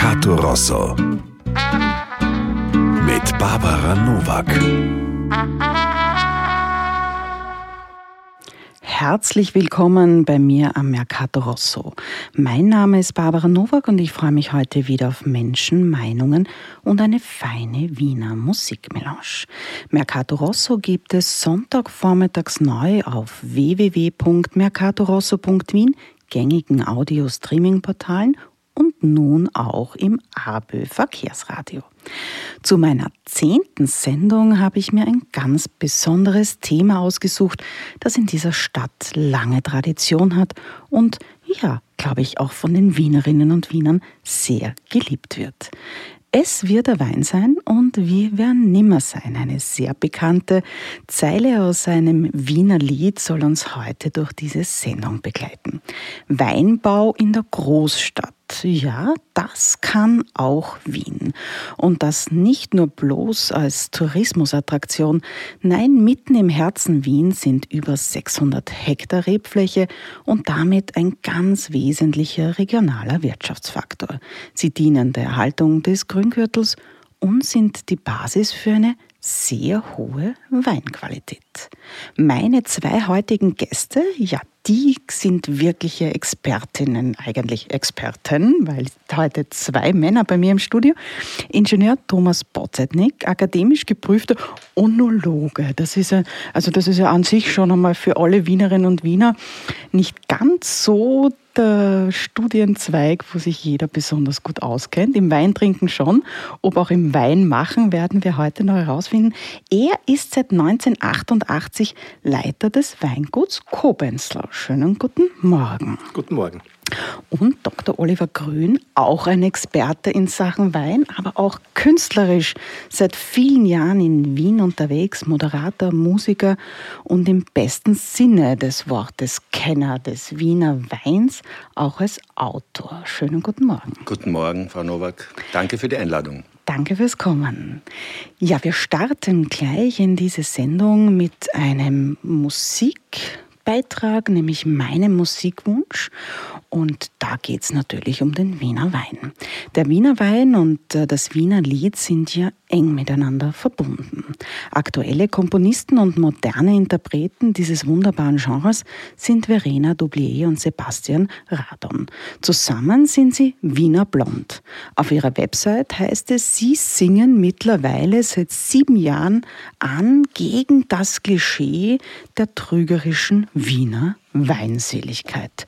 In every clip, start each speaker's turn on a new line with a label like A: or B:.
A: Mercato Rosso. Mit Barbara Novak.
B: Herzlich willkommen bei mir am Mercato Rosso. Mein Name ist Barbara Nowak und ich freue mich heute wieder auf Menschen, Meinungen und eine feine Wiener Musikmelange. Mercato Rosso gibt es Sonntagvormittags neu auf www.mercatorosso.wien, gängigen Audio-Streaming-Portalen und nun auch im ABÖ Verkehrsradio. Zu meiner zehnten Sendung habe ich mir ein ganz besonderes Thema ausgesucht, das in dieser Stadt lange Tradition hat und ja, glaube ich, auch von den Wienerinnen und Wienern sehr geliebt wird. Es wird der Wein sein und wir werden nimmer sein. Eine sehr bekannte Zeile aus einem Wiener Lied soll uns heute durch diese Sendung begleiten. Weinbau in der Großstadt ja, das kann auch Wien. Und das nicht nur bloß als Tourismusattraktion. Nein, mitten im Herzen Wien sind über 600 Hektar Rebfläche und damit ein ganz wesentlicher regionaler Wirtschaftsfaktor. Sie dienen der Erhaltung des Grüngürtels und sind die Basis für eine sehr hohe Weinqualität. Meine zwei heutigen Gäste, ja, die sind wirkliche Expertinnen, eigentlich Experten, weil heute zwei Männer bei mir im Studio. Ingenieur Thomas Botzetnik, akademisch geprüfter Onologe. Das ist ja, also das ist ja an sich schon einmal für alle Wienerinnen und Wiener nicht ganz so der Studienzweig, wo sich jeder besonders gut auskennt. Im Weintrinken schon, ob auch im Weinmachen werden wir heute noch herausfinden. Er ist seit 1988 Leiter des Weinguts Kobenzler. Schönen guten Morgen.
C: Guten Morgen.
B: Und Dr. Oliver Grün, auch ein Experte in Sachen Wein, aber auch künstlerisch seit vielen Jahren in Wien unterwegs, Moderator, Musiker und im besten Sinne des Wortes Kenner des Wiener Weins, auch als Autor. Schönen guten Morgen.
C: Guten Morgen, Frau Nowak. Danke für die Einladung.
B: Danke fürs Kommen. Ja, wir starten gleich in diese Sendung mit einem Musikbeitrag, nämlich meinem Musikwunsch. Und da geht es natürlich um den Wiener Wein. Der Wiener Wein und äh, das Wiener Lied sind ja eng miteinander verbunden. Aktuelle Komponisten und moderne Interpreten dieses wunderbaren Genres sind Verena Doublier und Sebastian Radon. Zusammen sind sie Wiener Blond. Auf ihrer Website heißt es, sie singen mittlerweile seit sieben Jahren an gegen das Klischee der trügerischen Wiener Weinseligkeit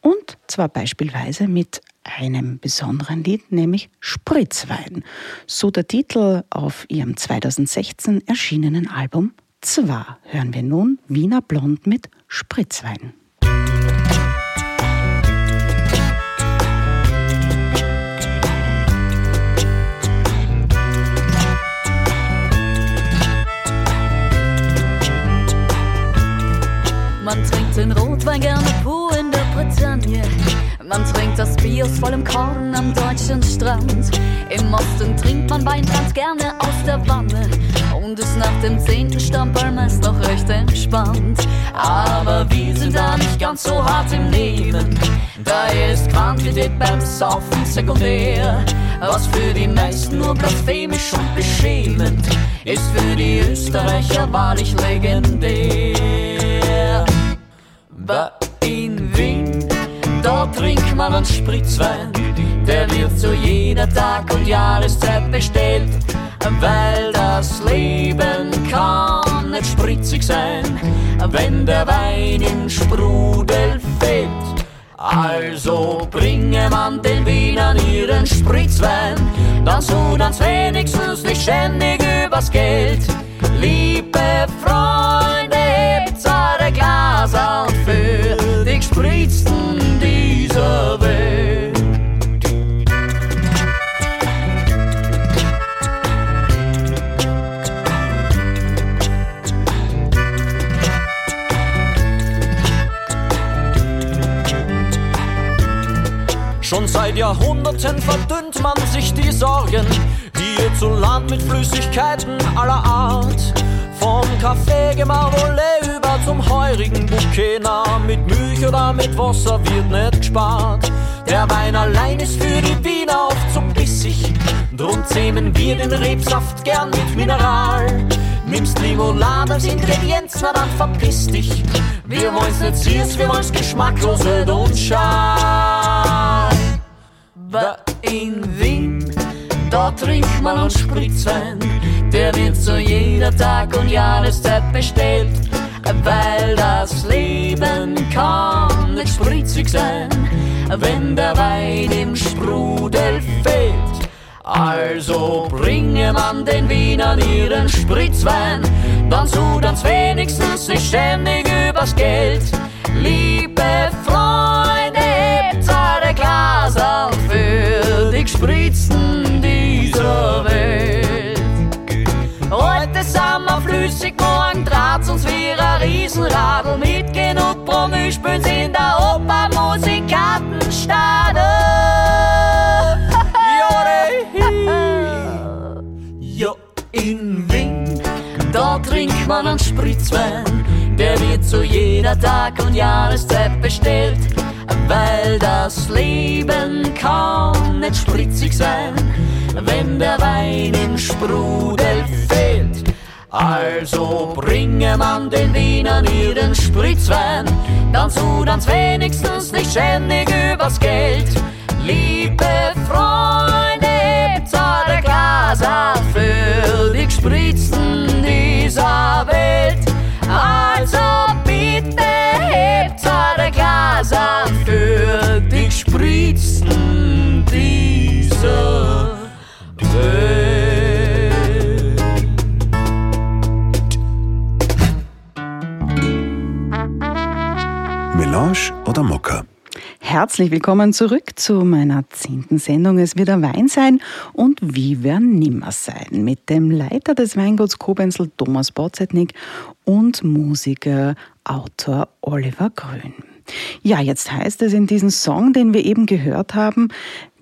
B: und zwar beispielsweise mit einem besonderen Lied, nämlich Spritzwein. So der Titel auf ihrem 2016 erschienenen Album Zwar hören wir nun Wiener Blond mit Spritzwein.
D: Man trinkt den Rotwein gerne pur Bretagne. Man trinkt das Bier aus vollem Korn am deutschen Strand. Im Osten trinkt man Wein ganz gerne aus der Wanne und ist nach dem zehnten Stammball meist noch recht entspannt. Aber wir sind da nicht ganz so hart im Nehmen. Da ist Quantität beim Saufen sekundär. Was für die meisten nur blasphemisch und beschämend ist für die Österreicher wahrlich legendär. Wien, da trinkt man einen Spritzwein. Der wird zu jeder Tag- und Jahreszeit bestellt, weil das Leben kann nicht spritzig sein, wenn der Wein im Sprudel fehlt. Also bringe man den Wienern ihren Spritzwein, dann sudan's wenigstens nicht ständig übers Geld. Liebe Freunde, hebt eure Glaser für die Gespritzten dieser Welt.
E: Schon seit Jahrhunderten verdünnt man sich die Sorgen hierzulande mit Flüssigkeiten aller Art. Vom Kaffee Gemarole zum heurigen Bouquet, na, mit Milch oder mit Wasser wird nicht gespart. Der Wein allein ist für die Wiener oft zum
D: zähmen wir den Rebsaft gern mit Mineral. Nimmst Limonade als Ingredienz, na dann verpiss dich. Wir wollen's nicht süß, wir wollen's geschmacklos und schal. War in Wien, da trinkt man einen Spritzwein. Der wird zu jeder Tag und Jahreszeit bestellt. Weil das Leben kann nicht spritzig sein, wenn der Wein im Sprudel fehlt. Also bringe man den Wienern ihren Spritzwein, dann sudan's wenigstens nicht ständig übers Geld. Liebe Riesenradl. Mit genug Promille spüren's in der Oper Musikantenstadel. Ja, in Wien, da trinkt man einen Spritzwein. Der wird zu jeder Tag und Jahreszeit bestellt. Weil das Leben kann nicht spritzig sein, wenn der Wein im Sprudel fehlt. Also bringe man den Wienern ihren Spritzwein, dann sudan's wenigstens nicht ständig übers Geld. Liebe Freunde, hebt eure Glaser für die Gespritzten dieser Welt. Also bitte hebt eure Glaser für die Gespritzten dieser Welt.
A: Melange oder Mokka?
B: Herzlich willkommen zurück zu meiner zehnten Sendung. Es wird ein Wein sein und wie wer nimmer sein mit dem Leiter des Weinguts Kobenzl Thomas Botzetnik und Musiker, Autor Oliver Grün. Ja, jetzt heißt es in diesem Song, den wir eben gehört haben,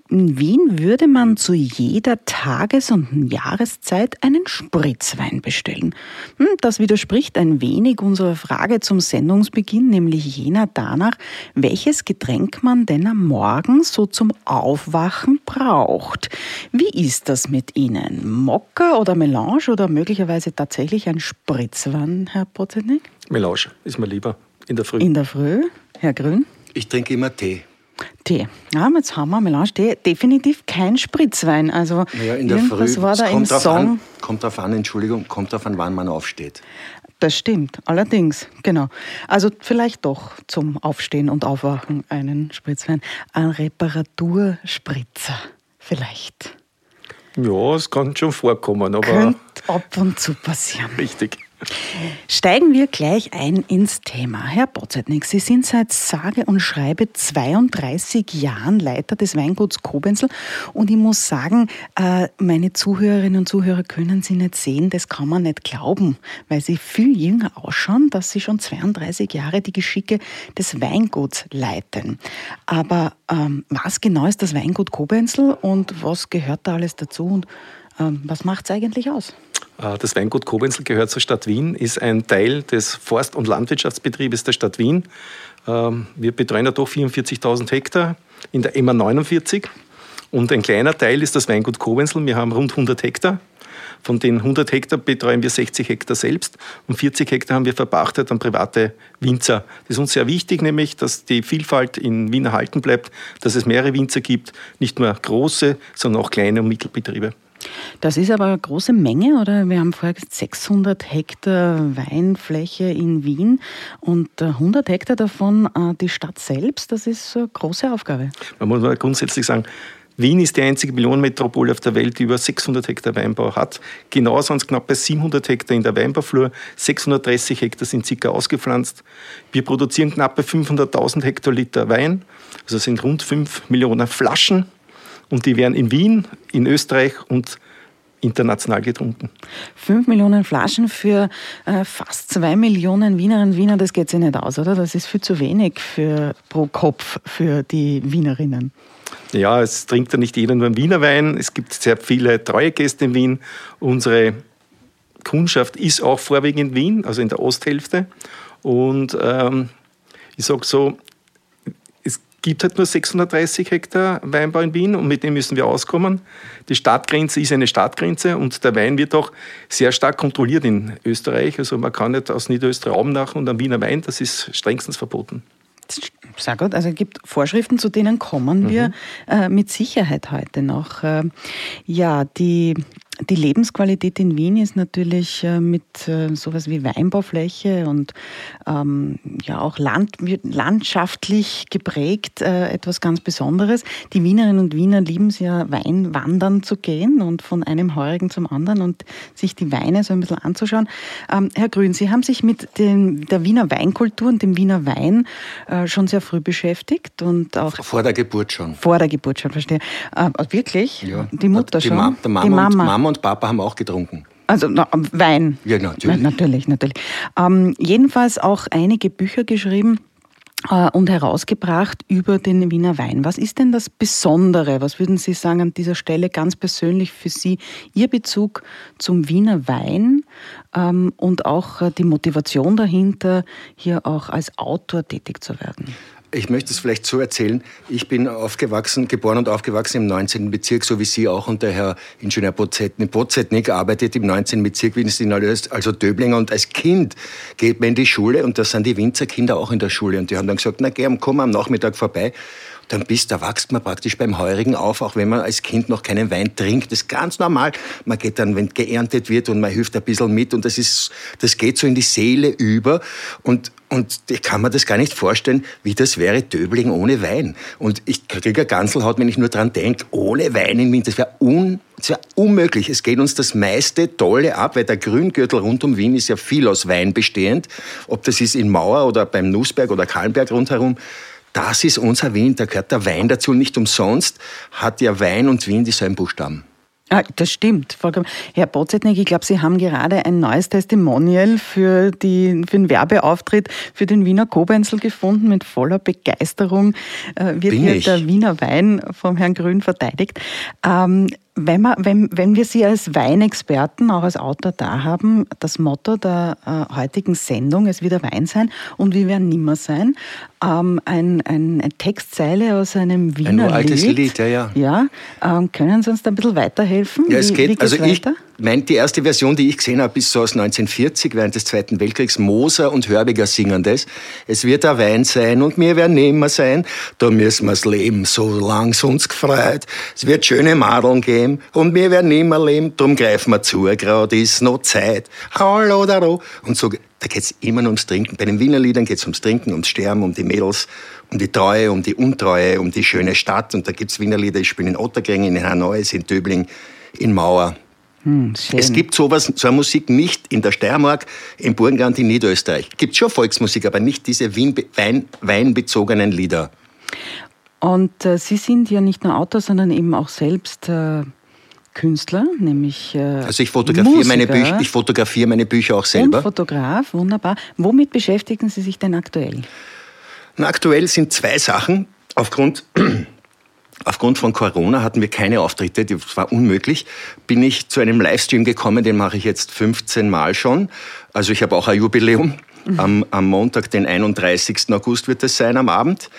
B: in Wien würde man zu jeder Tages- und Jahreszeit einen Spritzwein bestellen. Hm, Das widerspricht ein wenig unserer Frage zum Sendungsbeginn, nämlich jener danach, welches Getränk man denn am Morgen so zum Aufwachen braucht. Wie ist das mit Ihnen? Mokka oder Melange oder möglicherweise tatsächlich ein Spritzwein, Herr Potzenik?
F: Melange ist mir lieber in der Früh.
B: In der Früh, Herr Grün?
C: Ich trinke immer Tee.
B: Tee. Ja, jetzt haben wir Melange Tee. Definitiv kein Spritzwein. Also
C: Naja, in der Früh.
B: war
C: es
B: da im
C: kommt drauf
B: Song.
C: An, kommt drauf an, Entschuldigung, kommt drauf an, wann man aufsteht.
B: Das stimmt, allerdings, genau. Also vielleicht doch zum Aufstehen und Aufwachen einen Spritzwein. Ein Reparaturspritzer, vielleicht.
F: Ja, es kann schon vorkommen, aber
B: Könnte ab und zu passieren.
F: richtig.
B: Steigen wir gleich ein ins Thema. Herr Botzetnik, Sie sind seit sage und schreibe 32 Jahren Leiter des Weinguts Kobenzl und ich muss sagen, äh, meine Zuhörerinnen und Zuhörer können Sie nicht sehen, das kann man nicht glauben, weil Sie viel jünger ausschauen, dass Sie schon 32 Jahre die Geschicke des Weinguts leiten. Aber ähm, was genau ist das Weingut Kobenzl und was gehört da alles dazu und was macht es eigentlich aus?
F: Äh, Das Weingut Kobenzl gehört zur Stadt Wien, ist ein Teil des Forst- und Landwirtschaftsbetriebes der Stadt Wien. Ähm, Wir betreuen ja doch 44.000 Hektar in der MA 49 und ein kleiner Teil ist das Weingut Kobenzl. Wir haben rund 100 Hektar. Von den 100 Hektar betreuen wir 60 Hektar selbst und 40 Hektar haben wir verpachtet an private Winzer. Das ist uns sehr wichtig, nämlich, dass die Vielfalt in Wien erhalten bleibt, dass es mehrere Winzer gibt, nicht nur große, sondern auch kleine und Mittelbetriebe.
B: Das ist aber eine große Menge, oder? Wir haben vorher gesagt, 600 Hektar Weinfläche in Wien und äh, 100 Hektar davon äh, die Stadt selbst. Das ist eine große Aufgabe.
F: Man muss mal grundsätzlich sagen, Wien ist die einzige Millionenmetropole auf der Welt, die über 600 Hektar Weinbau hat. Genau sind es knapp bei 700 Hektar in der Weinbauflur. 630 Hektar sind circa ausgepflanzt. Wir produzieren knapp bei 500.000 Hektoliter Wein. Also sind rund 5 Millionen Flaschen. Und die werden in Wien, in Österreich und international getrunken.
B: Fünf Millionen Flaschen für äh, fast zwei Millionen Wienerinnen und Wiener, das geht sich nicht aus, oder? Das ist viel zu wenig für, pro Kopf für die Wienerinnen.
F: Ja, es trinkt ja nicht jeder nur einen Wiener Wein. Es gibt sehr viele treue Gäste in Wien. Unsere Kundschaft ist auch vorwiegend in Wien, also in der Osthälfte. Und ähm, ich sage so, gibt halt nur 630 Hektar Weinbau in Wien und mit dem müssen wir auskommen. Die Stadtgrenze ist eine Stadtgrenze und der Wein wird auch sehr stark kontrolliert in Österreich. Also man kann nicht aus Niederösterreich Raum nach und am Wiener Wein, das ist strengstens verboten.
B: Sehr gut, also es gibt Vorschriften, zu denen kommen mhm. wir äh, mit Sicherheit heute noch. Äh, ja, die die Lebensqualität in Wien ist natürlich äh, mit äh, sowas wie Weinbaufläche und ähm, ja auch land, landschaftlich geprägt äh, etwas ganz Besonderes. Die Wienerinnen und Wiener lieben es ja, Weinwandern zu gehen und von einem Heurigen zum anderen und sich die Weine so ein bisschen anzuschauen. Ähm, Herr Grün, Sie haben sich mit den, der Wiener Weinkultur und dem Wiener Wein äh, schon sehr früh beschäftigt und auch
C: vor der Geburt schon.
B: Vor der Geburt schon, verstehe. Äh, wirklich?
C: Ja.
B: Die Mutter
C: die
B: schon?
C: Ma der Mama die Mama. Mama und Papa haben auch getrunken.
B: Also na, Wein.
C: Ja, natürlich.
B: natürlich, natürlich. Ähm, jedenfalls auch einige Bücher geschrieben äh, und herausgebracht über den Wiener Wein. Was ist denn das Besondere? Was würden Sie sagen an dieser Stelle ganz persönlich für Sie, Ihr Bezug zum Wiener Wein ähm, und auch äh, die Motivation dahinter, hier auch als Autor tätig zu werden?
C: Ich möchte es vielleicht so erzählen. Ich bin aufgewachsen, geboren und aufgewachsen im 19. Bezirk, so wie Sie auch. Und der Herr Ingenieur Bozetnik arbeitet im 19. Bezirk Wien-Sinalöst, also Döblinger. Und als Kind geht man in die Schule und da sind die Winzerkinder auch in der Schule. Und die haben dann gesagt, na geh, komm am Nachmittag vorbei dann bist, da wächst man praktisch beim Heurigen auf, auch wenn man als Kind noch keinen Wein trinkt. Das ist ganz normal. Man geht dann, wenn geerntet wird und man hilft ein bisschen mit und das ist, das geht so in die Seele über und und ich kann mir das gar nicht vorstellen, wie das wäre, Döbling ohne Wein. Und ich kriege eine Ganselhaut, wenn ich nur dran denke, ohne Wein in Wien, das wäre un, wär unmöglich. Es geht uns das meiste Tolle ab, weil der Grüngürtel rund um Wien ist ja viel aus Wein bestehend. Ob das ist in Mauer oder beim Nussberg oder Kallenberg rundherum. Das ist unser Wien, da gehört der Wein dazu. Nicht umsonst hat ja Wein und Wien dieselben Buchstaben.
B: Ah, das stimmt, vollkommen. Herr Bozetnik, ich glaube, Sie haben gerade ein neues Testimonial für, die, für den Werbeauftritt für den Wiener Kobenzel gefunden. Mit voller Begeisterung äh, wird
C: Bin
B: hier
C: ich?
B: der Wiener Wein vom Herrn Grün verteidigt. Ähm, wenn, wir, wenn, wenn wir Sie als Weinexperten, auch als Autor da haben, das Motto der äh, heutigen Sendung, es wird der Wein sein und wir werden nimmer sein, ähm, ein, ein, eine Textzeile aus einem Wiener
C: Ein altes
B: Lied.
C: Lied, ja, ja.
B: Ja, ähm, können Sie uns da ein bisschen weiterhelfen?
C: Ja, es
B: Wie-
C: geht,
B: wie
C: also ich,
B: weiter?
C: mein, die erste Version, die ich gesehen habe, bis so aus 1940, während des Zweiten Weltkriegs, Moser und Hörbiger singen das. Es wird ein Wein sein und wir werden nimmer sein, da müssen wir's leben, solang's uns gefreut. Es wird schöne Madeln geben und wir werden nimmer leben, drum greifen wir zu, grad ist noch Zeit. Hallo, daro. Und so, da geht's immer nur ums Trinken. Bei den Wiener Liedern geht's ums Trinken, ums Sterben, um die Mädels, um die Treue, um die Untreue, um die schöne Stadt. Und da gibt's Wiener Lieder, ich spiele in Otterkring, in Hanoi, in Döbling, in Mauer.
B: Hm.
C: Es gibt sowas, so eine Musik nicht in der Steiermark, im Burgenland, in Niederösterreich. Es gibt schon Volksmusik, aber nicht diese Wien, Wein, weinbezogenen Lieder.
B: Und äh, Sie sind ja nicht nur Autor, sondern eben auch selbst äh, Künstler, nämlich äh,
C: Also ich fotografiere, meine Bücher, ich fotografiere meine Bücher auch
B: und
C: selber.
B: Fotograf, wunderbar. Womit beschäftigen Sie sich denn aktuell?
C: Na, aktuell sind zwei Sachen. Aufgrund, aufgrund von Corona hatten wir keine Auftritte, das war unmöglich. Bin ich zu einem Livestream gekommen, den mache ich jetzt 15 Mal schon. Also ich habe auch ein Jubiläum. Am, am Montag, den 31. August wird es sein, am Abend.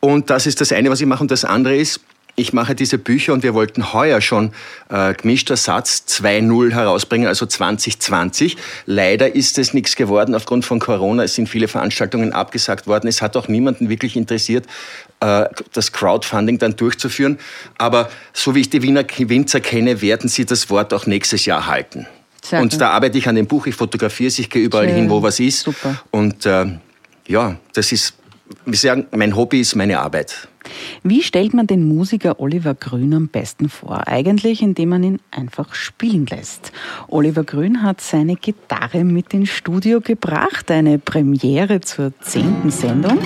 C: Und das ist das eine, was ich mache. Und das andere ist, ich mache diese Bücher und wir wollten heuer schon äh, gemischter Satz 2.0 herausbringen, also 2020. Leider ist es nichts geworden aufgrund von Corona. Es sind viele Veranstaltungen abgesagt worden. Es hat auch niemanden wirklich interessiert, äh, das Crowdfunding dann durchzuführen. Aber so wie ich die Wiener Winzer kenne, werden sie das Wort auch nächstes Jahr halten.
B: Sehr
C: und da arbeite ich an dem Buch, ich fotografiere es, ich gehe überall
B: Schön.
C: hin, wo was ist.
B: Super.
C: Und äh, ja, das ist, wie sagen, mein Hobby ist meine Arbeit.
B: Wie stellt man den Musiker Oliver Grün am besten vor? Eigentlich, indem man ihn einfach spielen lässt. Oliver Grün hat seine Gitarre mit ins Studio gebracht, eine Premiere zur zehnten Sendung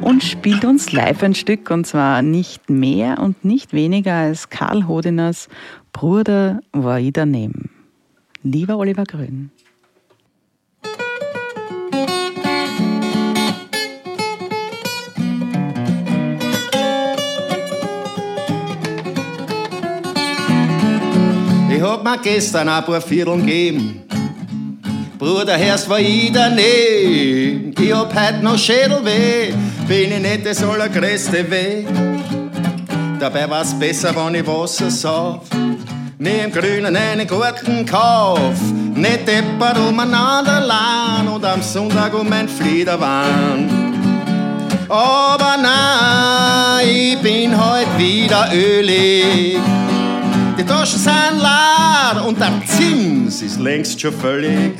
B: und spielt uns live ein Stück und zwar nicht mehr und nicht weniger als Karl Hodiners Bruder war ich daneben. Lieber Oliver Grün.
C: Ich hab mir gestern ein paar Vierteln gegeben. Bruder, hörst, war ich daneben. Ich hab heut noch Schädelweh. bin ich nicht das allergrößte Weh. Dabei war's besser, wenn ich Wasser sauf. Mir im Grünen einen guten Kauf. Nicht deppert umeinander lang und am Sonntag um ein Fliederwahn. Aber nein, ich bin heute wieder ölig. Die Taschen sind leer und der Zins ist längst schon völlig.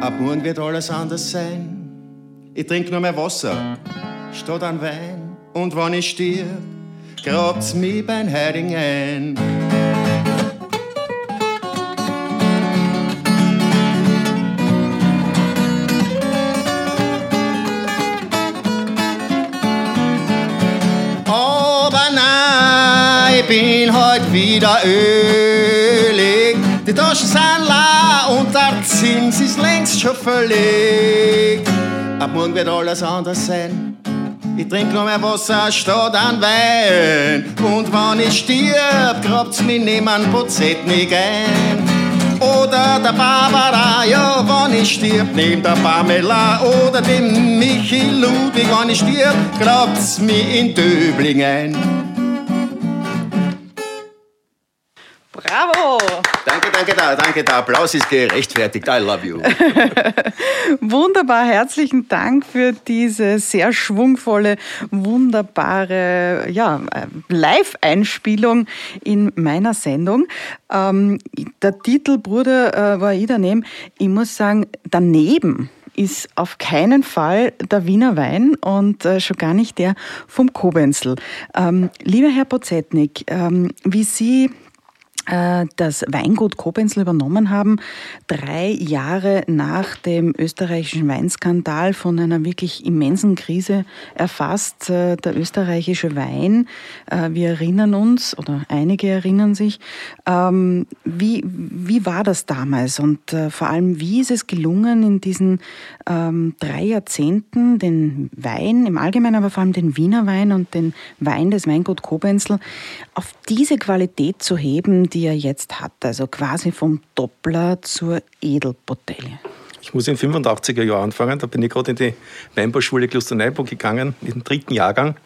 C: Ab morgen wird alles anders sein. Ich trink nur mehr Wasser statt an Wein. Und wenn ich stirb, grabt's mich beim Heiligen ein. Aber nein, bin heute wieder ölig. Die Taschen sind leer und der Zins ist längst schon völlig. Ab morgen wird alles anders sein. Ich trink nur mehr Wasser statt an Wein. Und wenn ich stirb, grabt's mich niemand Pozetnik ein. Oder der Barbara, ja, wenn ich stirb, neben der Pamela. Oder dem Michi Ludwig, wenn ich stirb, grabt's mich in Döbling ein.
B: Bravo!
C: Danke, danke, da, danke, der Applaus ist gerechtfertigt. I love you.
B: Wunderbar, herzlichen Dank für diese sehr schwungvolle, wunderbare ja, äh, Live-Einspielung in meiner Sendung. Ähm, der Titel Bruder äh, war ich daneben. Ich muss sagen, daneben ist auf keinen Fall der Wiener Wein und äh, schon gar nicht der vom Kobenzel. Ähm, lieber Herr Pozetnik, ähm, wie Sie das Weingut Kobenzl übernommen haben, drei Jahre nach dem österreichischen Weinskandal von einer wirklich immensen Krise erfasst. Äh, der österreichische Wein, äh, wir erinnern uns, oder einige erinnern sich, ähm, wie, wie war das damals und vor allem, wie ist es gelungen, in diesen ähm, drei Jahrzehnten den Wein im Allgemeinen, aber vor allem den Wiener Wein und den Wein des Weingut Kobenzl auf diese Qualität zu heben, die er jetzt hat, also quasi vom Doppler zur Edelbotelle?
F: Ich muss in den 85er Jahren anfangen, da bin ich gerade in die Weinbauschule Klosterneuburg gegangen, in den dritten Jahrgang.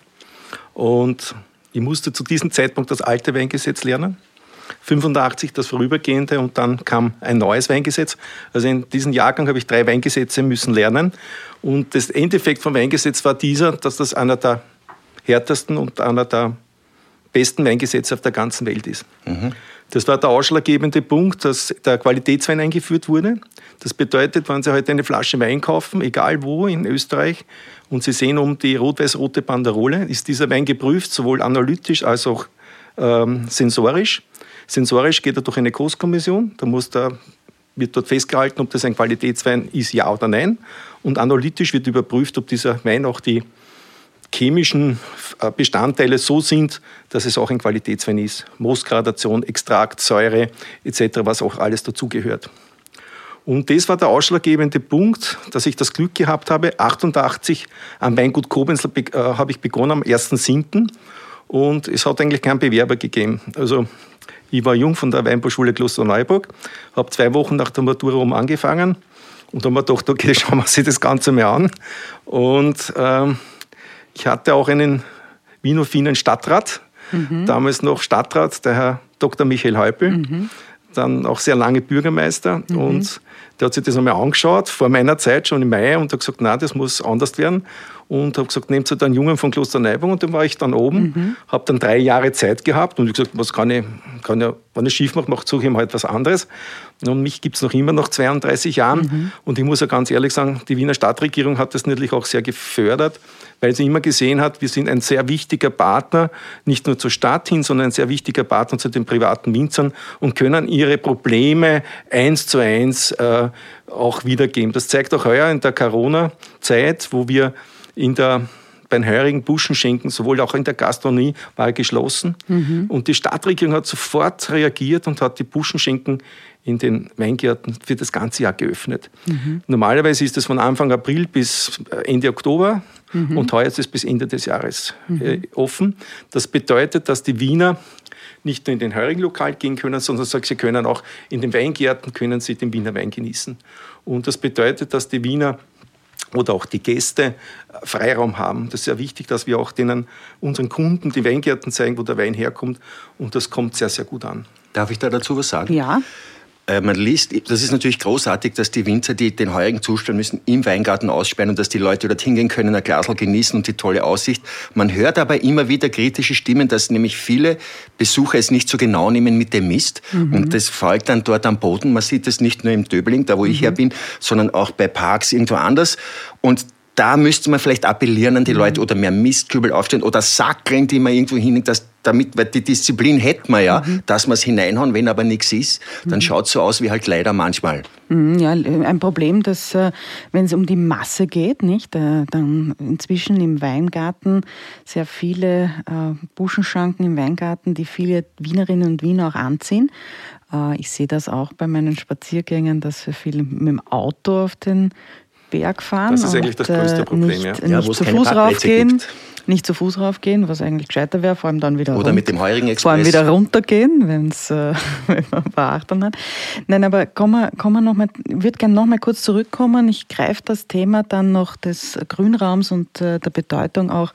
F: Und ich musste zu diesem Zeitpunkt das alte Weingesetz lernen. 85 das vorübergehende und dann kam ein neues Weingesetz. Also in diesem Jahrgang habe ich drei Weingesetze müssen lernen. Und das Endeffekt vom Weingesetz war dieser, dass das einer der härtesten und einer der besten Weingesetze auf der ganzen Welt ist. Mhm. Das war der ausschlaggebende Punkt, dass der Qualitätswein eingeführt wurde. Das bedeutet, wenn Sie heute eine Flasche Wein kaufen, egal wo in Österreich, und Sie sehen um die rot-weiß-rote Banderole, ist dieser Wein geprüft, sowohl analytisch als auch ähm, sensorisch. Sensorisch geht er durch eine Kostkommission, da muss der, wird dort festgehalten, ob das ein Qualitätswein ist, ja oder nein. Und analytisch wird überprüft, ob dieser Wein auch die chemischen äh, Bestandteile so sind, dass es auch ein Qualitätswein ist. Moosgradation, Extrakt, Säure etc., was auch alles dazugehört. Und das war der ausschlaggebende Punkt, dass ich das Glück gehabt habe. 88 am Weingut Kobenzl äh, habe ich begonnen am 1.7. Und es hat eigentlich keinen Bewerber gegeben. Also ich war jung von der Weinbauschule Klosterneuburg, habe zwei Wochen nach der Matura um angefangen und haben mir gedacht, okay, schauen wir uns das Ganze mal an. Und ähm, ich hatte auch einen Wiener Stadtrat, mhm. damals noch Stadtrat, der Herr Dr. Michael Häupl, mhm. dann auch sehr lange Bürgermeister. Mhm. Und der hat sich das einmal angeschaut, vor meiner Zeit, schon im Mai, und hat gesagt, nein, das muss anders werden und habe gesagt, nehmt ihr einen Jungen von Kloster Neubung und dann war ich dann oben, mhm. habe dann drei Jahre Zeit gehabt und ich gesagt, was kann ich, kann ja, wenn ich schief mache, mache suche ich mir halt was anderes. Und mich gibt es noch immer nach 32 Jahren mhm. und ich muss ja ganz ehrlich sagen, die Wiener Stadtregierung hat das natürlich auch sehr gefördert, weil sie immer gesehen hat, wir sind ein sehr wichtiger Partner, nicht nur zur Stadt hin, sondern ein sehr wichtiger Partner zu den privaten Winzern und können ihre Probleme eins zu eins äh, auch wiedergeben. Das zeigt auch heuer in der Corona-Zeit, wo wir in der beim heurigen Buschenschenken, sowohl auch in der Gastronomie, war er geschlossen. Mhm. Und die Stadtregierung hat sofort reagiert und hat die Buschenschenken in den Weingärten für das ganze Jahr geöffnet. Mhm. Normalerweise ist es von Anfang April bis Ende Oktober mhm. und heuer ist es bis Ende des Jahres mhm. äh, offen. Das bedeutet, dass die Wiener nicht nur in den heurigen Lokal gehen können, sondern sie können auch in den Weingärten können sie den Wiener Wein genießen. Und das bedeutet, dass die Wiener oder auch die Gäste Freiraum haben. Das ist sehr wichtig, dass wir auch denen, unseren Kunden, die Weingärten zeigen, wo der Wein herkommt. Und das kommt sehr, sehr gut an.
C: Darf ich da dazu was sagen?
B: Ja.
C: Äh, man liest, das ist natürlich großartig, dass die Winzer, die den heurigen Zustand müssen, im Weingarten aussperren und dass die Leute dort hingehen können, ein Glasl genießen und die tolle Aussicht. Man hört aber immer wieder kritische Stimmen, dass nämlich viele Besucher es nicht so genau nehmen mit dem Mist mhm. und das fällt dann dort am Boden. Man sieht es nicht nur im Döbling, da wo mhm. ich her bin, sondern auch bei Parks irgendwo anders und da müsste man vielleicht appellieren an die mhm. Leute oder mehr Mistkübel aufstellen oder Sackeln, die man irgendwo hinlegt, dass damit, weil die Disziplin hätten wir ja, mhm. dass wir es hineinhauen, wenn aber nichts ist, dann mhm. schaut es so aus wie halt leider manchmal.
B: Mhm, ja, ein Problem, dass äh, wenn es um die Masse geht, nicht, äh, dann inzwischen im Weingarten sehr viele äh, Buschenschanken im Weingarten, die viele Wienerinnen und Wiener auch anziehen. Ich sehe das auch bei meinen Spaziergängen, dass wir viel mit dem Auto auf den Berg fahren.
F: Das ist eigentlich das größte Problem,
B: nicht,
F: ja.
B: Nicht
F: ja,
B: zu Fuß raufgehen. Gibt nicht zu Fuß raufgehen, was eigentlich gescheiter wäre, vor allem dann wieder
C: Oder mit dem heurigen Express.
B: Vor allem wieder runtergehen, wenn's, äh, wenn man Beachtung hat. Nein, aber kommen wir, kommen wir noch mal, ich würde gerne noch mal kurz zurückkommen. Ich greife das Thema dann noch des Grünraums und äh, der Bedeutung auch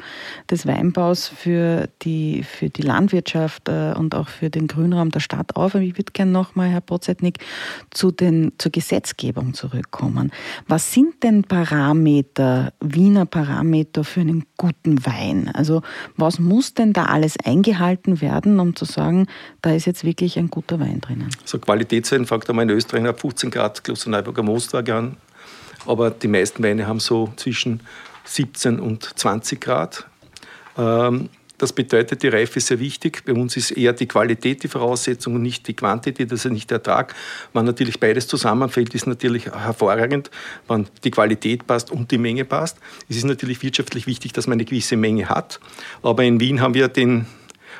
B: des Weinbaus für die, für die Landwirtschaft äh, und auch für den Grünraum der Stadt auf. Aber ich würde gerne noch mal, Herr Pozetnik, zu den, zur Gesetzgebung zurückkommen. Was sind denn Parameter, Wiener Parameter für einen guten Wein? Also was muss denn da alles eingehalten werden, um zu sagen, da ist jetzt wirklich ein guter Wein drinnen?
F: Also Qualitätswein fängt einmal in Österreich ab 15 Grad Klosterneuburger Moostwerk an. Aber die meisten Weine haben so zwischen 17 und 20 Grad. Ähm, das bedeutet, die Reife ist sehr wichtig. Bei uns ist eher die Qualität die Voraussetzung und nicht die Quantität, also nicht der Ertrag. Wenn natürlich beides zusammenfällt, ist natürlich hervorragend, wenn die Qualität passt und die Menge passt. Es ist natürlich wirtschaftlich wichtig, dass man eine gewisse Menge hat. Aber in Wien haben wir den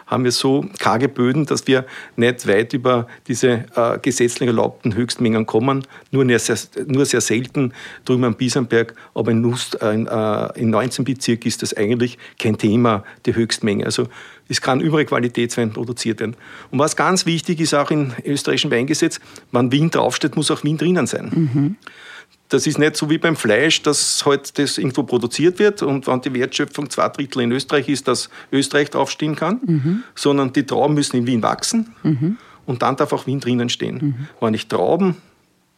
F: haben wir so karge Böden, dass wir nicht weit über diese äh, gesetzlich erlaubten Höchstmengen kommen. Nur sehr, nur sehr selten drüben am Biesenberg, aber in, Lust, äh, in, äh, in 19 Bezirk ist das eigentlich kein Thema, die Höchstmenge. Also es kann überall Qualitätswein produziert werden. Und was ganz wichtig ist auch im österreichischen Weingesetz, wenn Wien draufsteht, muss auch Wien drinnen sein. Mhm. Das ist nicht so wie beim Fleisch, dass halt das irgendwo produziert wird und wenn die Wertschöpfung zwei Drittel in Österreich ist, dass Österreich draufstehen kann, mhm. sondern die Trauben müssen in Wien wachsen mhm. und dann darf auch Wien drinnen stehen. Mhm. Wenn ich Trauben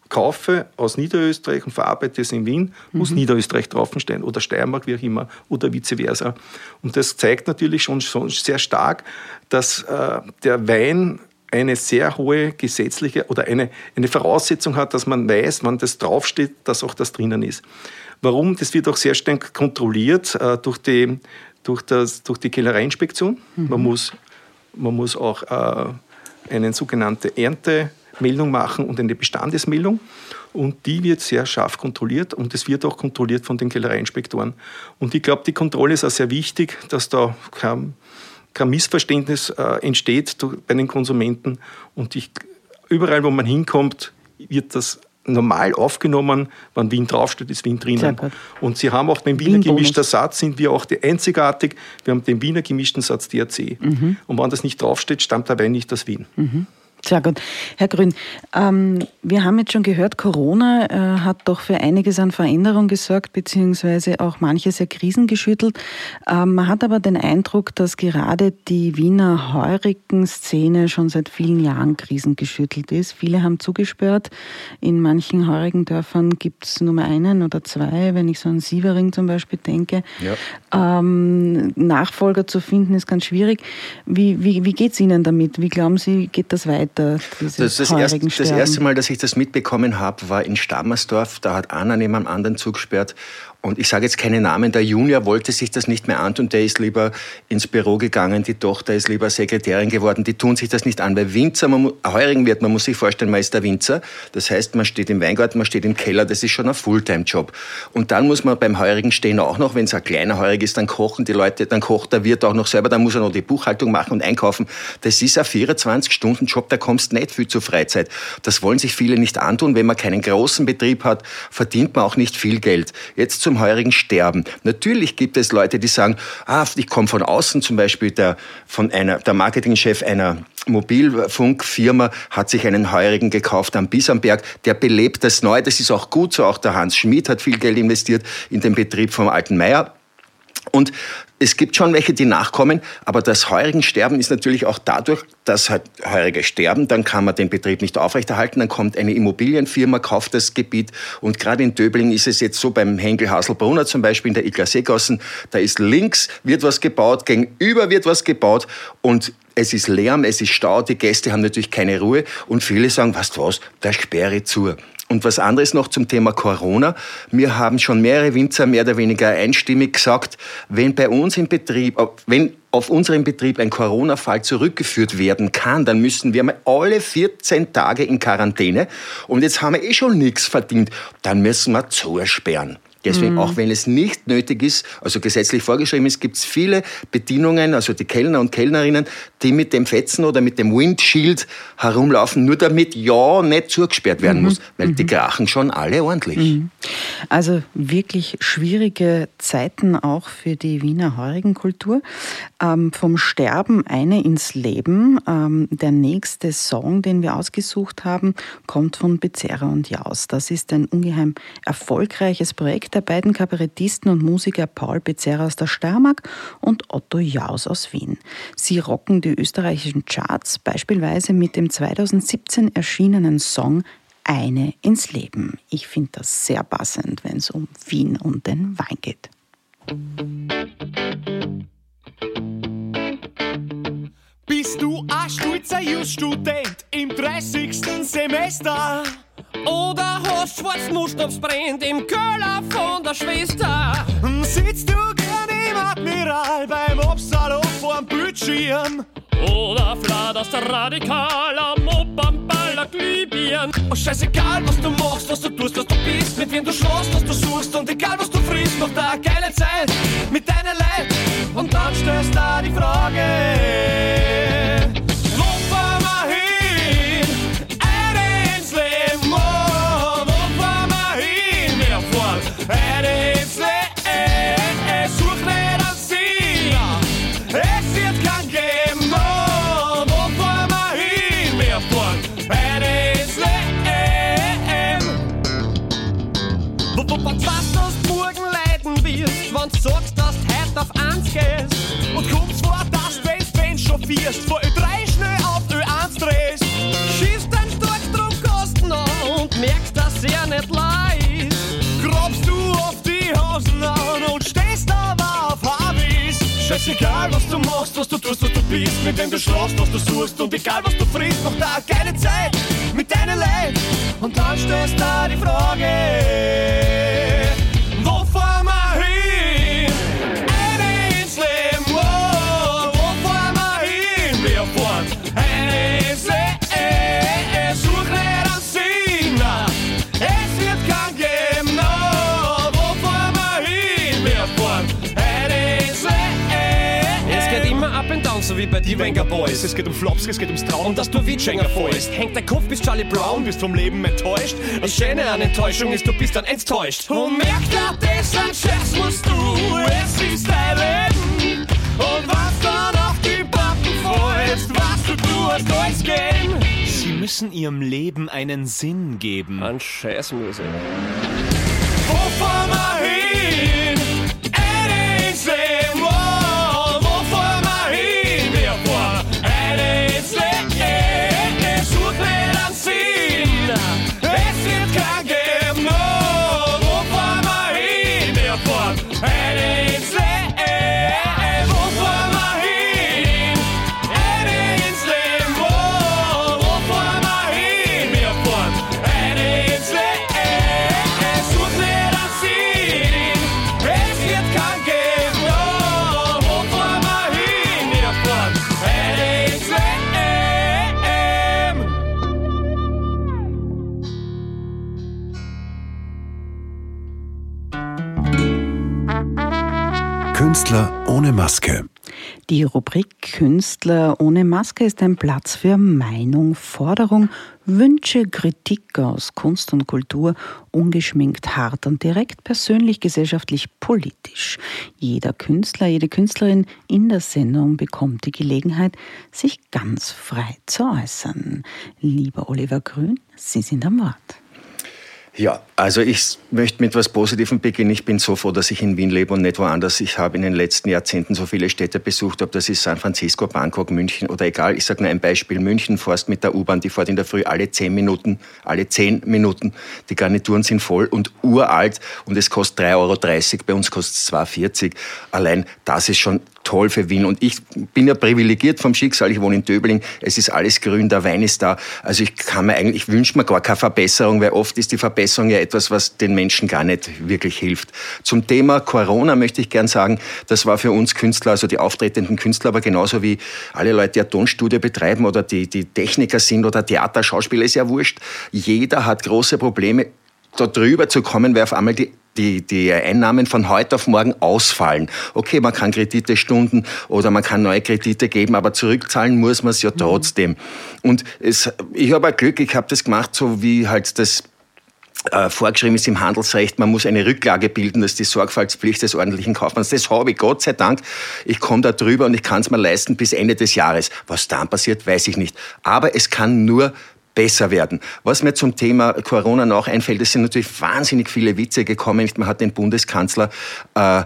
F: kaufe aus Niederösterreich und verarbeite es in Wien, muss mhm. Niederösterreich draufstehen oder Steiermark, wie auch immer, oder vice versa. Und das zeigt natürlich schon, schon sehr stark, dass äh, der Wein eine sehr hohe gesetzliche oder eine, eine Voraussetzung hat, dass man weiß, wann das draufsteht, dass auch das drinnen ist. Warum? Das wird auch sehr streng kontrolliert äh, durch, die, durch, das, durch die Kellereiinspektion. Mhm. Man, muss, man muss auch äh, eine sogenannte Erntemeldung machen und eine Bestandesmeldung. Und die wird sehr scharf kontrolliert und es wird auch kontrolliert von den Kellereiinspektoren. Und ich glaube, die Kontrolle ist auch sehr wichtig, dass da kein kein Missverständnis äh, entsteht bei den Konsumenten. Und ich, überall, wo man hinkommt, wird das normal aufgenommen. Wenn Wien draufsteht, ist Wien drinnen. Und Sie haben auch den Wiener gemischten Satz, sind wir auch die einzigartig. Wir haben den Wiener gemischten Satz DRC. Mhm. Und wenn das nicht draufsteht, stammt der Wein nicht aus Wien.
B: Mhm. Sehr gut. Herr Grün, ähm, wir haben jetzt schon gehört, Corona äh, hat doch für einiges an Veränderung gesorgt, beziehungsweise auch manches ja Krisen geschüttelt. Ähm, man hat aber den Eindruck, dass gerade die Wiener heurigen Szene schon seit vielen Jahren krisengeschüttelt ist. Viele haben zugesperrt. In manchen heurigen Dörfern gibt es nur einen oder zwei, wenn ich so an Sievering zum Beispiel denke. Ja. Ähm, Nachfolger zu finden ist ganz schwierig. Wie, wie, wie geht es Ihnen damit? Wie glauben Sie, geht das weiter? Weiter?
C: Das, das, erst, das, erste Mal, dass ich das mitbekommen habe, war in Stammersdorf. Da hat einer neben einem anderen zugesperrt und ich sage jetzt keine Namen, der Junior wollte sich das nicht mehr antun, der ist lieber ins Büro gegangen, die Tochter ist lieber Sekretärin geworden, die tun sich das nicht an, weil Winzer, man, Heurigen wird, man muss sich vorstellen, man ist der Winzer, das heißt, man steht im Weingarten, man steht im Keller, das ist schon ein Fulltime-Job. Und dann muss man beim Heurigen stehen auch noch, wenn es ein kleiner Heurig ist, dann kochen die Leute, dann kocht der Wirt auch noch selber, dann muss er noch die Buchhaltung machen und einkaufen. Das ist ein 24-Stunden-Job, da kommst nicht viel zur Freizeit. Das wollen sich viele nicht antun. Wenn man keinen großen Betrieb hat, verdient man auch nicht viel Geld. Jetzt zum heurigen Sterben. Natürlich gibt es Leute, die sagen, ah, ich komme von außen, zum Beispiel der, von einer, der Marketingchef einer Mobilfunkfirma hat sich einen Heurigen gekauft am Bisamberg, der belebt das neu. Das ist auch gut so. Auch der Hans Schmid hat viel Geld investiert in den Betrieb vom alten Meier. Und es gibt schon welche, die nachkommen, aber das heurigen Sterben ist natürlich auch dadurch, dass halt Heurige sterben, dann kann man den Betrieb nicht aufrechterhalten, dann kommt eine Immobilienfirma, kauft das Gebiet und gerade in Döbling ist es jetzt so, beim Henkel Haselbrunner zum Beispiel in der Igler Seegassen, da ist links wird was gebaut, gegenüber wird was gebaut und es ist Lärm, es ist Stau, die Gäste haben natürlich keine Ruhe und viele sagen, du was, da sperre zu. Und was anderes noch zum Thema Corona. Wir haben schon mehrere Winzer mehr oder weniger einstimmig gesagt, wenn bei uns im Betrieb, wenn auf unserem Betrieb ein Corona-Fall zurückgeführt werden kann, dann müssen wir mal alle 14 Tage in Quarantäne. Und jetzt haben wir eh schon nichts verdient. Dann müssen wir zusperren. Deswegen, mhm. auch wenn es nicht nötig ist, also gesetzlich vorgeschrieben ist, gibt es viele Bedienungen, also die Kellner und Kellnerinnen, die mit dem Fetzen oder mit dem Windshield herumlaufen, nur damit ja nicht zugesperrt werden mhm. muss, weil mhm. die krachen schon alle ordentlich. Mhm.
B: Also wirklich schwierige Zeiten auch für die Wiener Heurigenkultur. Ähm, vom Sterben eine ins Leben. Ähm, der nächste Song, den wir ausgesucht haben, kommt von Becerra und Jaus. Das ist ein ungeheim erfolgreiches Projekt der beiden Kabarettisten und Musiker Paul Becerra aus der Steiermark und Otto Jaus aus Wien. Sie rocken die österreichischen Charts beispielsweise mit dem 2017 erschienenen Song Eine ins Leben. Ich finde das sehr passend, wenn es um Wien und den Wein geht.
G: Bist du ein stolzer Just-Student im 30. Semester? Oder hast schwarz Mustaps brennt im Köller von der Schwester? Sitzt du gern im Admiral beim Obstsalon vorm Bildschirm? Oder flatterst der Radikal am Opernball Glühbirn? Oh, scheißegal, was du machst, was du tust, was du bist, mit wem du schlafst, was du suchst und egal, was du frisst, noch da geile Zeit mit deiner Leid. Und dann stellst du da die Frage. Wirst vor Ö3 schnell auf Ö1 drehst. Schießt dein Starkstromkosten an und merkst, dass er nicht leid. Grobst du auf die Hosen an und stehst aber auf Habis. Scheißegal, was du machst, was du tust, was du bist, mit wem du schlafst, was du suchst und egal, was du frisst, noch da keine Zeit mit deinen Leid. Und dann stellst da die Frage. Die Wenger Boys. Es geht um Flops, es geht ums Traum, dass du wie Jenga fällst. Hängt dein Kopf bis Charlie Brown, bist vom Leben enttäuscht. Das Schöne an Enttäuschung ist, du bist dann enttäuscht. Und merkt er, das ein Scherz musst du, es ist dein Leben. Und was dann auf die Backen freust, was du tust, alles gehen.
H: Sie müssen ihrem Leben einen Sinn geben.
G: An Scheißmusik. Wo fahren wir hin?
A: Ohne Maske.
B: Die Rubrik Künstler ohne Maske ist ein Platz für Meinung, Forderung, Wünsche, Kritik aus Kunst und Kultur, ungeschminkt, hart und direkt, persönlich, gesellschaftlich, politisch. Jeder Künstler, jede Künstlerin in der Sendung bekommt die Gelegenheit, sich ganz frei zu äußern. Lieber Oliver Grün, Sie sind am Wort.
C: Ja, also ich möchte mit etwas Positivem beginnen. Ich bin so froh, dass ich in Wien lebe und nicht woanders. Ich habe in den letzten Jahrzehnten so viele Städte besucht, ob das ist San Francisco, Bangkok, München oder egal. Ich sage nur ein Beispiel. München fährst mit der U-Bahn, die fährt in der Früh alle zehn Minuten, alle zehn Minuten. Die Garnituren sind voll und uralt und es kostet 3,30 Euro. Bei uns kostet es 2,40 Allein das ist schon toll für Wien. Und ich bin ja privilegiert vom Schicksal. Ich wohne in Döbling. Es ist alles grün, der Wein ist da. Also ich kann mir eigentlich, ich wünsche mir gar keine Verbesserung, weil oft ist die Verbesserung ja etwas, was den Menschen gar nicht wirklich hilft. Zum Thema Corona möchte ich gern sagen, das war für uns Künstler, also die auftretenden Künstler, aber genauso wie alle Leute, die eine Tonstudio betreiben oder die, die Techniker sind oder Theater, Schauspieler, ist ja wurscht. Jeder hat große Probleme, da drüber zu kommen, weil auf einmal die die, die Einnahmen von heute auf morgen ausfallen. Okay, man kann Kredite stunden oder man kann neue Kredite geben, aber zurückzahlen muss man es ja trotzdem. Und es, ich habe Glück, ich habe das gemacht, so wie halt das äh, vorgeschrieben ist im Handelsrecht, man muss eine Rücklage bilden, das ist die Sorgfaltspflicht des ordentlichen Kaufmanns. Das habe ich, Gott sei Dank. Ich komme da drüber und ich kann es mir leisten bis Ende des Jahres. Was dann passiert, weiß ich nicht. Aber es kann nur besser werden. Was mir zum Thema Corona noch einfällt, es sind natürlich wahnsinnig viele Witze gekommen. Man hat den Bundeskanzler äh,